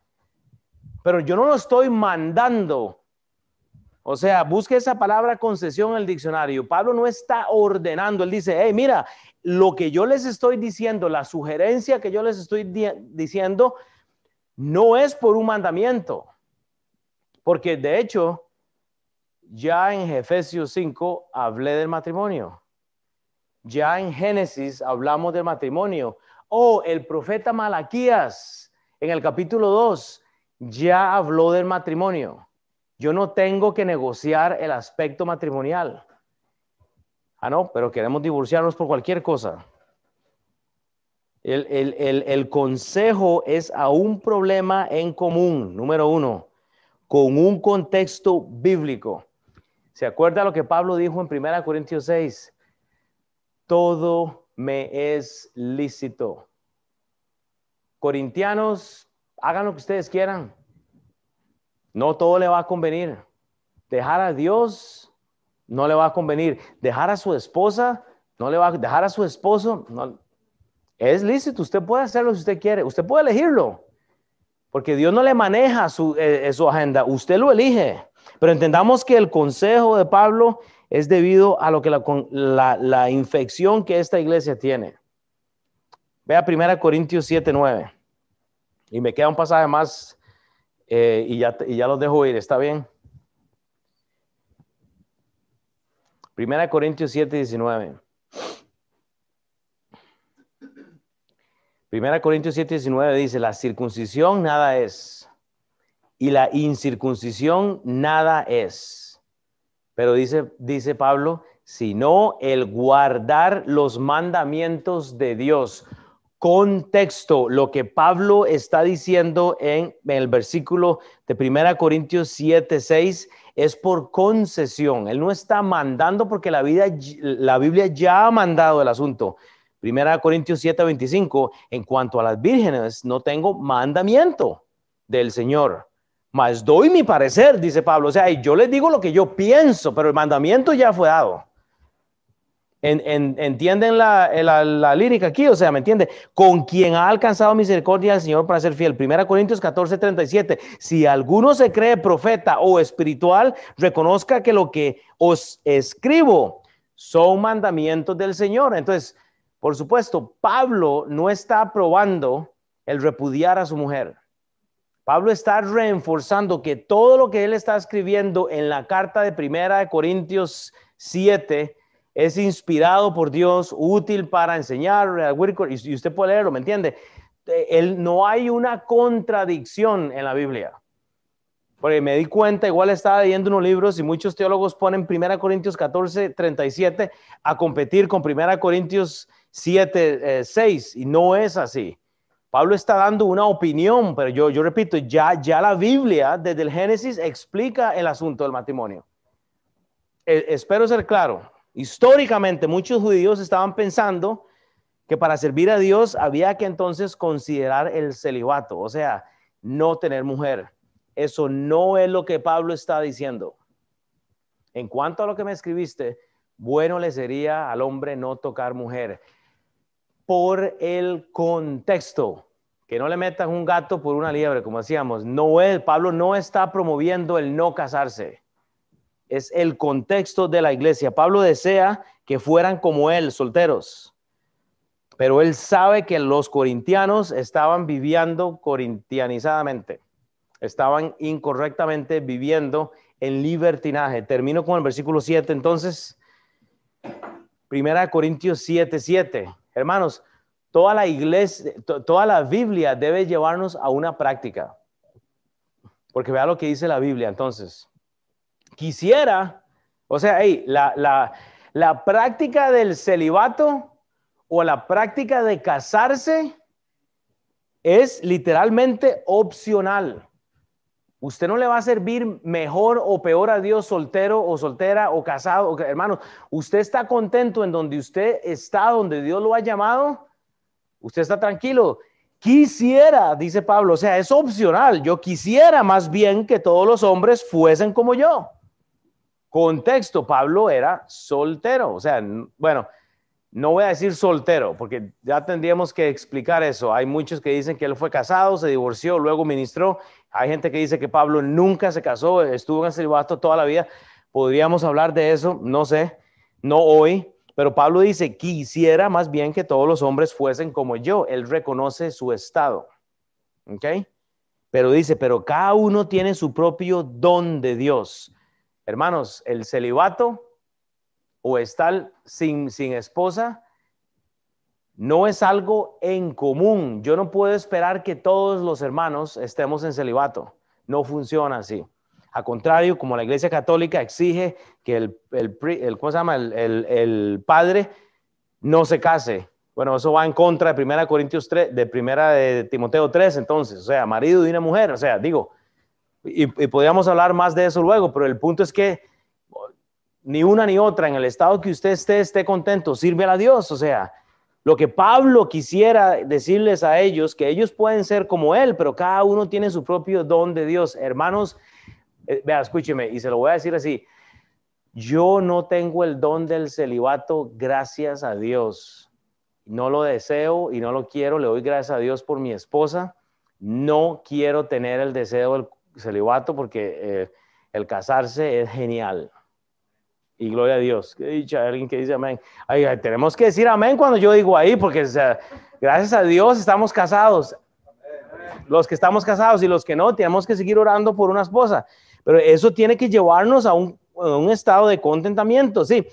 Pero yo no lo estoy mandando. O sea, busque esa palabra concesión en el diccionario. Pablo no está ordenando. Él dice, hey, mira, lo que yo les estoy diciendo, la sugerencia que yo les estoy diciendo, no es por un mandamiento. Porque de hecho, ya en Efesios 5 hablé del matrimonio. Ya en Génesis hablamos del matrimonio. Oh, el profeta Malaquías en el capítulo 2 ya habló del matrimonio. Yo no tengo que negociar el aspecto matrimonial. Ah, no, pero queremos divorciarnos por cualquier cosa. El, el, consejo es a un problema en común, número uno, con un contexto bíblico. ¿Se acuerda lo que Pablo dijo en 1 Corintios 6? Todo me es lícito. Corintianos, hagan lo que ustedes quieran. No todo le va a convenir. Dejar a Dios no le va a convenir. Dejar a su esposa no le va a dejar a su esposo. No, es lícito. Usted puede hacerlo si usted quiere. Usted puede elegirlo. Porque Dios no le maneja su, eh, su agenda. Usted lo elige. Pero entendamos que el consejo de Pablo es debido a lo que la, infección que esta iglesia tiene. Vea 1 Corintios 7, 9. Y me queda un pasaje más eh, y, ya, y los dejo ir, ¿está bien? 1 Corintios 7, 19. 1 Corintios 7, 19 dice, la circuncisión nada es, y la incircuncisión nada es. Pero dice, dice Pablo, sino el guardar los mandamientos de Dios. Contexto, lo que Pablo está diciendo en, el versículo de 1 Corintios 7, 6 es por concesión. Él no está mandando porque la, Biblia ya ha mandado el asunto. Primera Corintios 7, 25, en cuanto a las vírgenes, no tengo mandamiento del Señor, mas doy mi parecer, dice Pablo. O sea, yo les digo lo que yo pienso, pero el mandamiento ya fue dado. ¿Entienden la, lírica aquí? O sea, ¿me entiende? Con quien ha alcanzado misericordia el Señor para ser fiel. Primera Corintios 14, 37. Si alguno se cree profeta o espiritual, reconozca que lo que os escribo son mandamientos del Señor. Entonces, por supuesto, Pablo no está aprobando el repudiar a su mujer. Pablo está reforzando que todo lo que él está escribiendo en la carta de Primera de Corintios 7 es inspirado por Dios, útil para enseñar, y usted puede leerlo, ¿me entiende? Él, no hay una contradicción en la Biblia. Porque me di cuenta, igual estaba leyendo unos libros y muchos teólogos ponen 1 Corintios 14, 37 a competir con 1 Corintios 7, 6 y no es así. Pablo está dando una opinión, pero yo, repito, ya, ya la Biblia desde el Génesis explica el asunto del matrimonio. E, espero ser claro. Históricamente muchos judíos estaban pensando que para servir a Dios había que entonces considerar el celibato, o sea, no tener mujer. Eso no es lo que Pablo está diciendo. En cuanto a lo que me escribiste, bueno le sería al hombre no tocar mujer. Por el contexto, que no le metan un gato por una liebre, como decíamos. No es, Pablo no está promoviendo el no casarse es el contexto de la iglesia. Pablo desea que fueran como él, solteros, pero él sabe que los corintianos estaban viviendo corintianizadamente, estaban incorrectamente viviendo en libertinaje. Termino con el versículo 7, entonces, Primera Corintios 7, 7. Hermanos, toda la iglesia, toda la Biblia debe llevarnos a una práctica. Porque vea lo que dice la Biblia entonces quisiera, o sea, la, la práctica del celibato o la práctica de casarse es literalmente opcional. Usted no le va a servir mejor o peor a Dios soltero o soltera o casado. Hermano, usted está contento en donde usted está, donde Dios lo ha llamado. Usted está tranquilo. Quisiera, dice Pablo, o sea, es opcional. Yo quisiera más bien que todos los hombres fuesen como yo. Contexto, Pablo era soltero, o sea, bueno, no voy a decir soltero, porque ya tendríamos que explicar eso. Hay muchos que dicen que él fue casado, se divorció, luego ministró. Hay gente que dice que Pablo nunca se casó, estuvo en celibato toda la vida. Podríamos hablar de eso, no sé, no hoy, pero Pablo dice, quisiera más bien que todos los hombres fuesen como yo. Él reconoce su estado. ¿Ok? Pero dice, pero cada uno tiene su propio don de Dios. Hermanos, el celibato o estar sin, sin esposa no es algo en común. Yo no puedo esperar que todos los hermanos estemos en celibato. No funciona así. A contrario, como la Iglesia Católica exige que el, el, ¿cómo se llama? El, padre no se case. Bueno, eso va en contra de 1 Corintios 3, de primera de Timoteo 3, entonces, o sea, marido y una mujer, o sea, digo, y, podríamos hablar más de eso luego, pero el punto es que ni una ni otra, en el estado que usted esté, esté contento, sirve a Dios. O sea, lo que Pablo quisiera decirles a ellos, que ellos pueden ser como él, pero cada uno tiene su propio don de Dios. Hermanos, eh, vea, escúcheme, y se lo voy a decir así, yo no tengo el don del celibato, gracias a Dios. No lo deseo y no lo quiero, le doy gracias a Dios por mi esposa. No quiero tener el deseo del celibato porque eh, el casarse es genial. Y gloria a Dios. ¿Qué dicha? Alguien que dice amén. tenemos que decir amén cuando yo digo ahí, porque gracias a Dios estamos casados. Los que estamos casados y los que no, tenemos que seguir orando por una esposa. Pero eso tiene que llevarnos a un, a un estado de contentamiento. Sí,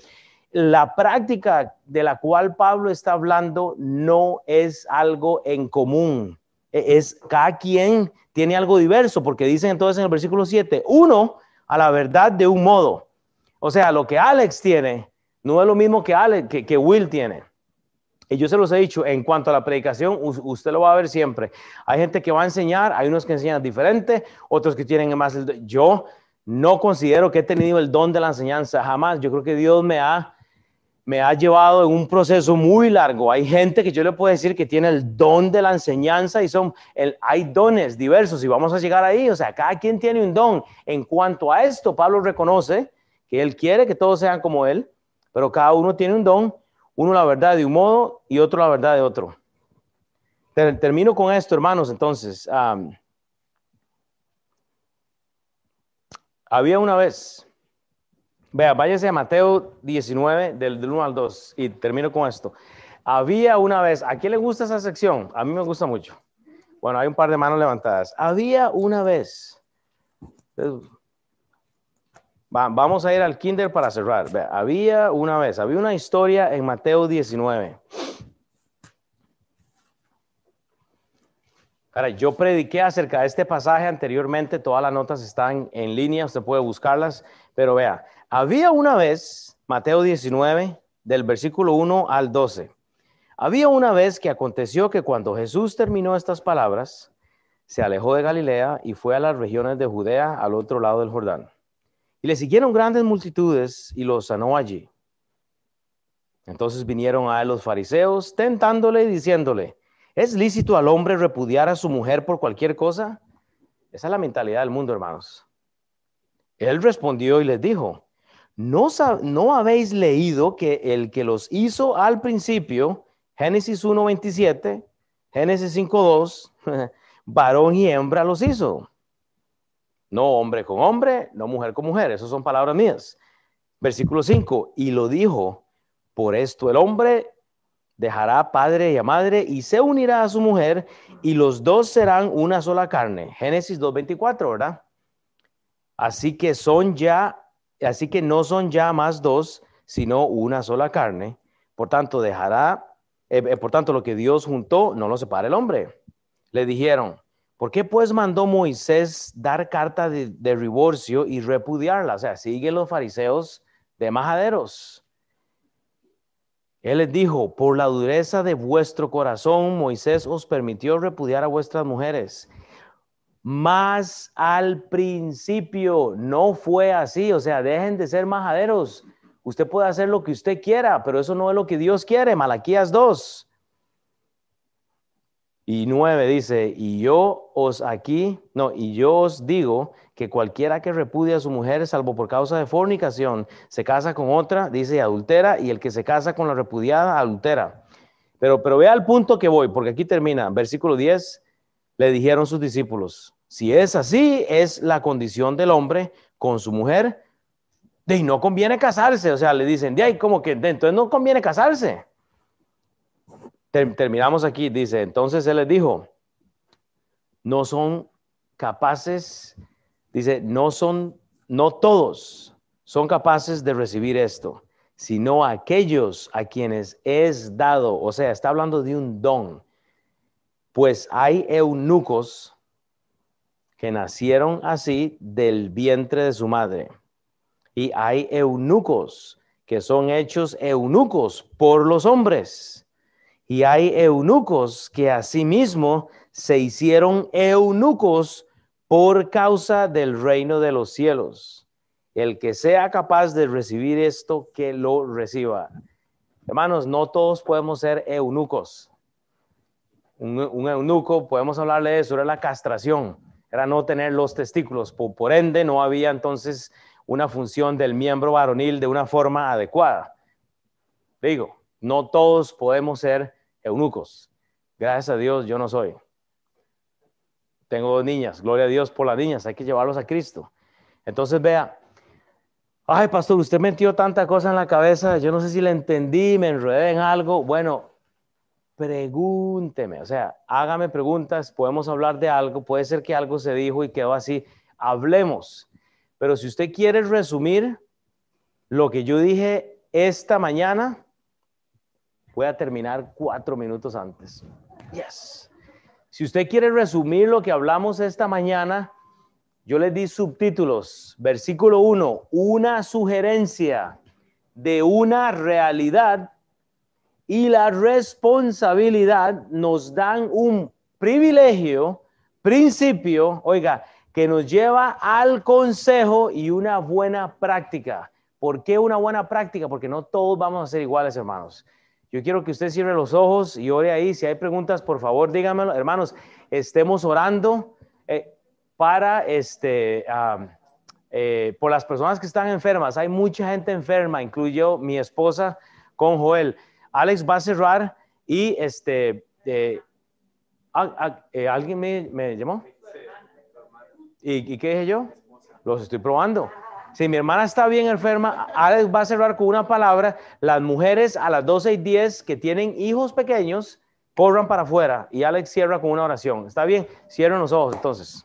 la práctica de la cual Pablo está hablando no es algo en común e, es cada quien tiene algo diverso, porque dicen entonces en el versículo 7, uno a la verdad de un modo. O sea, lo que Alex tiene no es lo mismo que, Will tiene. Y yo se los he dicho, en cuanto a la predicación, usted lo va a ver siempre. Hay gente que va a enseñar, hay unos que enseñan diferente, otros que tienen más. Yo no considero que he tenido el don de la enseñanza jamás. Yo creo que Dios me ha, me ha llevado en un proceso muy largo. Hay gente que yo le puedo decir que tiene el don de la enseñanza y son, el, hay dones diversos y vamos a llegar ahí. O sea, cada quien tiene un don. En cuanto a esto, Pablo reconoce que él quiere que todos sean como él, pero cada uno tiene un don, uno la verdad de un modo y otro la verdad de otro. Termino con esto, hermanos, entonces. había una vez, vea, váyase a Mateo 19, del, del 1 al 2, y termino con esto. Había una vez, ¿a quién le gusta esa sección? A mí me gusta mucho. Bueno, hay un par de manos levantadas. Había una vez vamos a ir al kinder para cerrar. había una vez, había una historia en Mateo 19. Ahora, yo prediqué acerca de este pasaje anteriormente, todas las notas están en línea, usted puede buscarlas, pero vea, había una vez, Mateo 19, del versículo 1 al 12, había una vez que aconteció que cuando Jesús terminó estas palabras, se alejó de Galilea y fue a las regiones de Judea al otro lado del Jordán. Y le siguieron grandes multitudes y los sanó allí. Entonces vinieron a él los fariseos, tentándole y diciéndole, ¿es lícito al hombre repudiar a su mujer por cualquier cosa? Esa es la mentalidad del mundo, hermanos. Él respondió y les dijo, ¿no, no habéis leído que el que los hizo al principio, Génesis 1.27, Génesis 5.2, varón y hembra los hizo? No hombre con hombre, no mujer con mujer. Esas son palabras mías. Versículo 5. Y lo dijo, por esto el hombre dejará padre y madre y se unirá a su mujer y los dos serán una sola carne. Génesis 2.24, ¿verdad? Así que son ya, así que no son ya más dos, sino una sola carne. Por tanto, dejará, eh, eh, por tanto, lo que Dios juntó, no lo separa el hombre. Le dijeron, ¿Por qué pues mandó Moisés dar carta de, divorcio y repudiarla? O sea, sigue los fariseos de majaderos. Él les dijo, por la dureza de vuestro corazón, Moisés os permitió repudiar a vuestras mujeres. Más al principio no fue así, o sea, dejen de ser majaderos. Usted puede hacer lo que usted quiera, pero eso no es lo que Dios quiere. Malaquías 2. Y nueve dice, y yo os aquí, no, y yo os digo que cualquiera que repudia a su mujer, salvo por causa de fornicación, se casa con otra, dice adultera, y el que se casa con la repudiada, adultera. Pero, pero vea el punto que voy, porque aquí termina, versículo 10, le dijeron sus discípulos, si es así, es la condición del hombre con su mujer, de no conviene casarse, o sea, le dicen, de ahí como que, entonces no conviene casarse terminamos aquí, dice, entonces él les dijo, no son capaces, dice, no son, no todos son capaces de recibir esto, sino aquellos a quienes es dado, o sea, está hablando de un don, pues hay eunucos que nacieron así del vientre de su madre, y hay eunucos que son hechos eunucos por los hombres y hay eunucos que asimismo se hicieron eunucos por causa del reino de los cielos. El que sea capaz de recibir esto, que lo reciba. Hermanos, no todos podemos ser eunucos. Un, eunuco, podemos hablarle de eso, era la castración, era no tener los testículos. por ende, no había entonces una función del miembro varonil de una forma adecuada. Digo, no todos podemos ser eunucos. Gracias a Dios yo no soy. Tengo dos niñas, gloria a Dios por las niñas, hay que llevarlos a Cristo. Entonces vea, ay pastor, usted metió tanta cosa en la cabeza, yo no sé si le entendí, me enredé en algo. Bueno, pregúnteme, o sea, hágame preguntas, podemos hablar de algo, puede ser que algo se dijo y quedó así, hablemos. Pero si usted quiere resumir lo que yo dije esta mañana, voy a terminar cuatro minutos antes. Yes. Si usted quiere resumir lo que hablamos esta mañana, yo les di subtítulos. Versículo 1, una sugerencia de una realidad y la responsabilidad nos dan un privilegio, principio, oiga, que nos lleva al consejo y una buena práctica. ¿Por qué una buena práctica? Porque no todos vamos a ser iguales, hermanos. Yo quiero que usted cierre los ojos y ore ahí. Si hay preguntas, por favor, díganmelo. Hermanos, estemos orando eh, para este, eh, por las personas que están enfermas. Hay mucha gente enferma, incluyo mi esposa con Joel. Alex va a cerrar y este, eh, ¿alguien me, llamó? ¿Y, qué dije yo? Los estoy probando. Si mi hermana está bien enferma, Alex va a cerrar con una palabra. Las mujeres a las 12 y 10 que tienen hijos pequeños, corran para afuera. Y Alex cierra con una oración. ¿Está bien? Cierren los ojos entonces.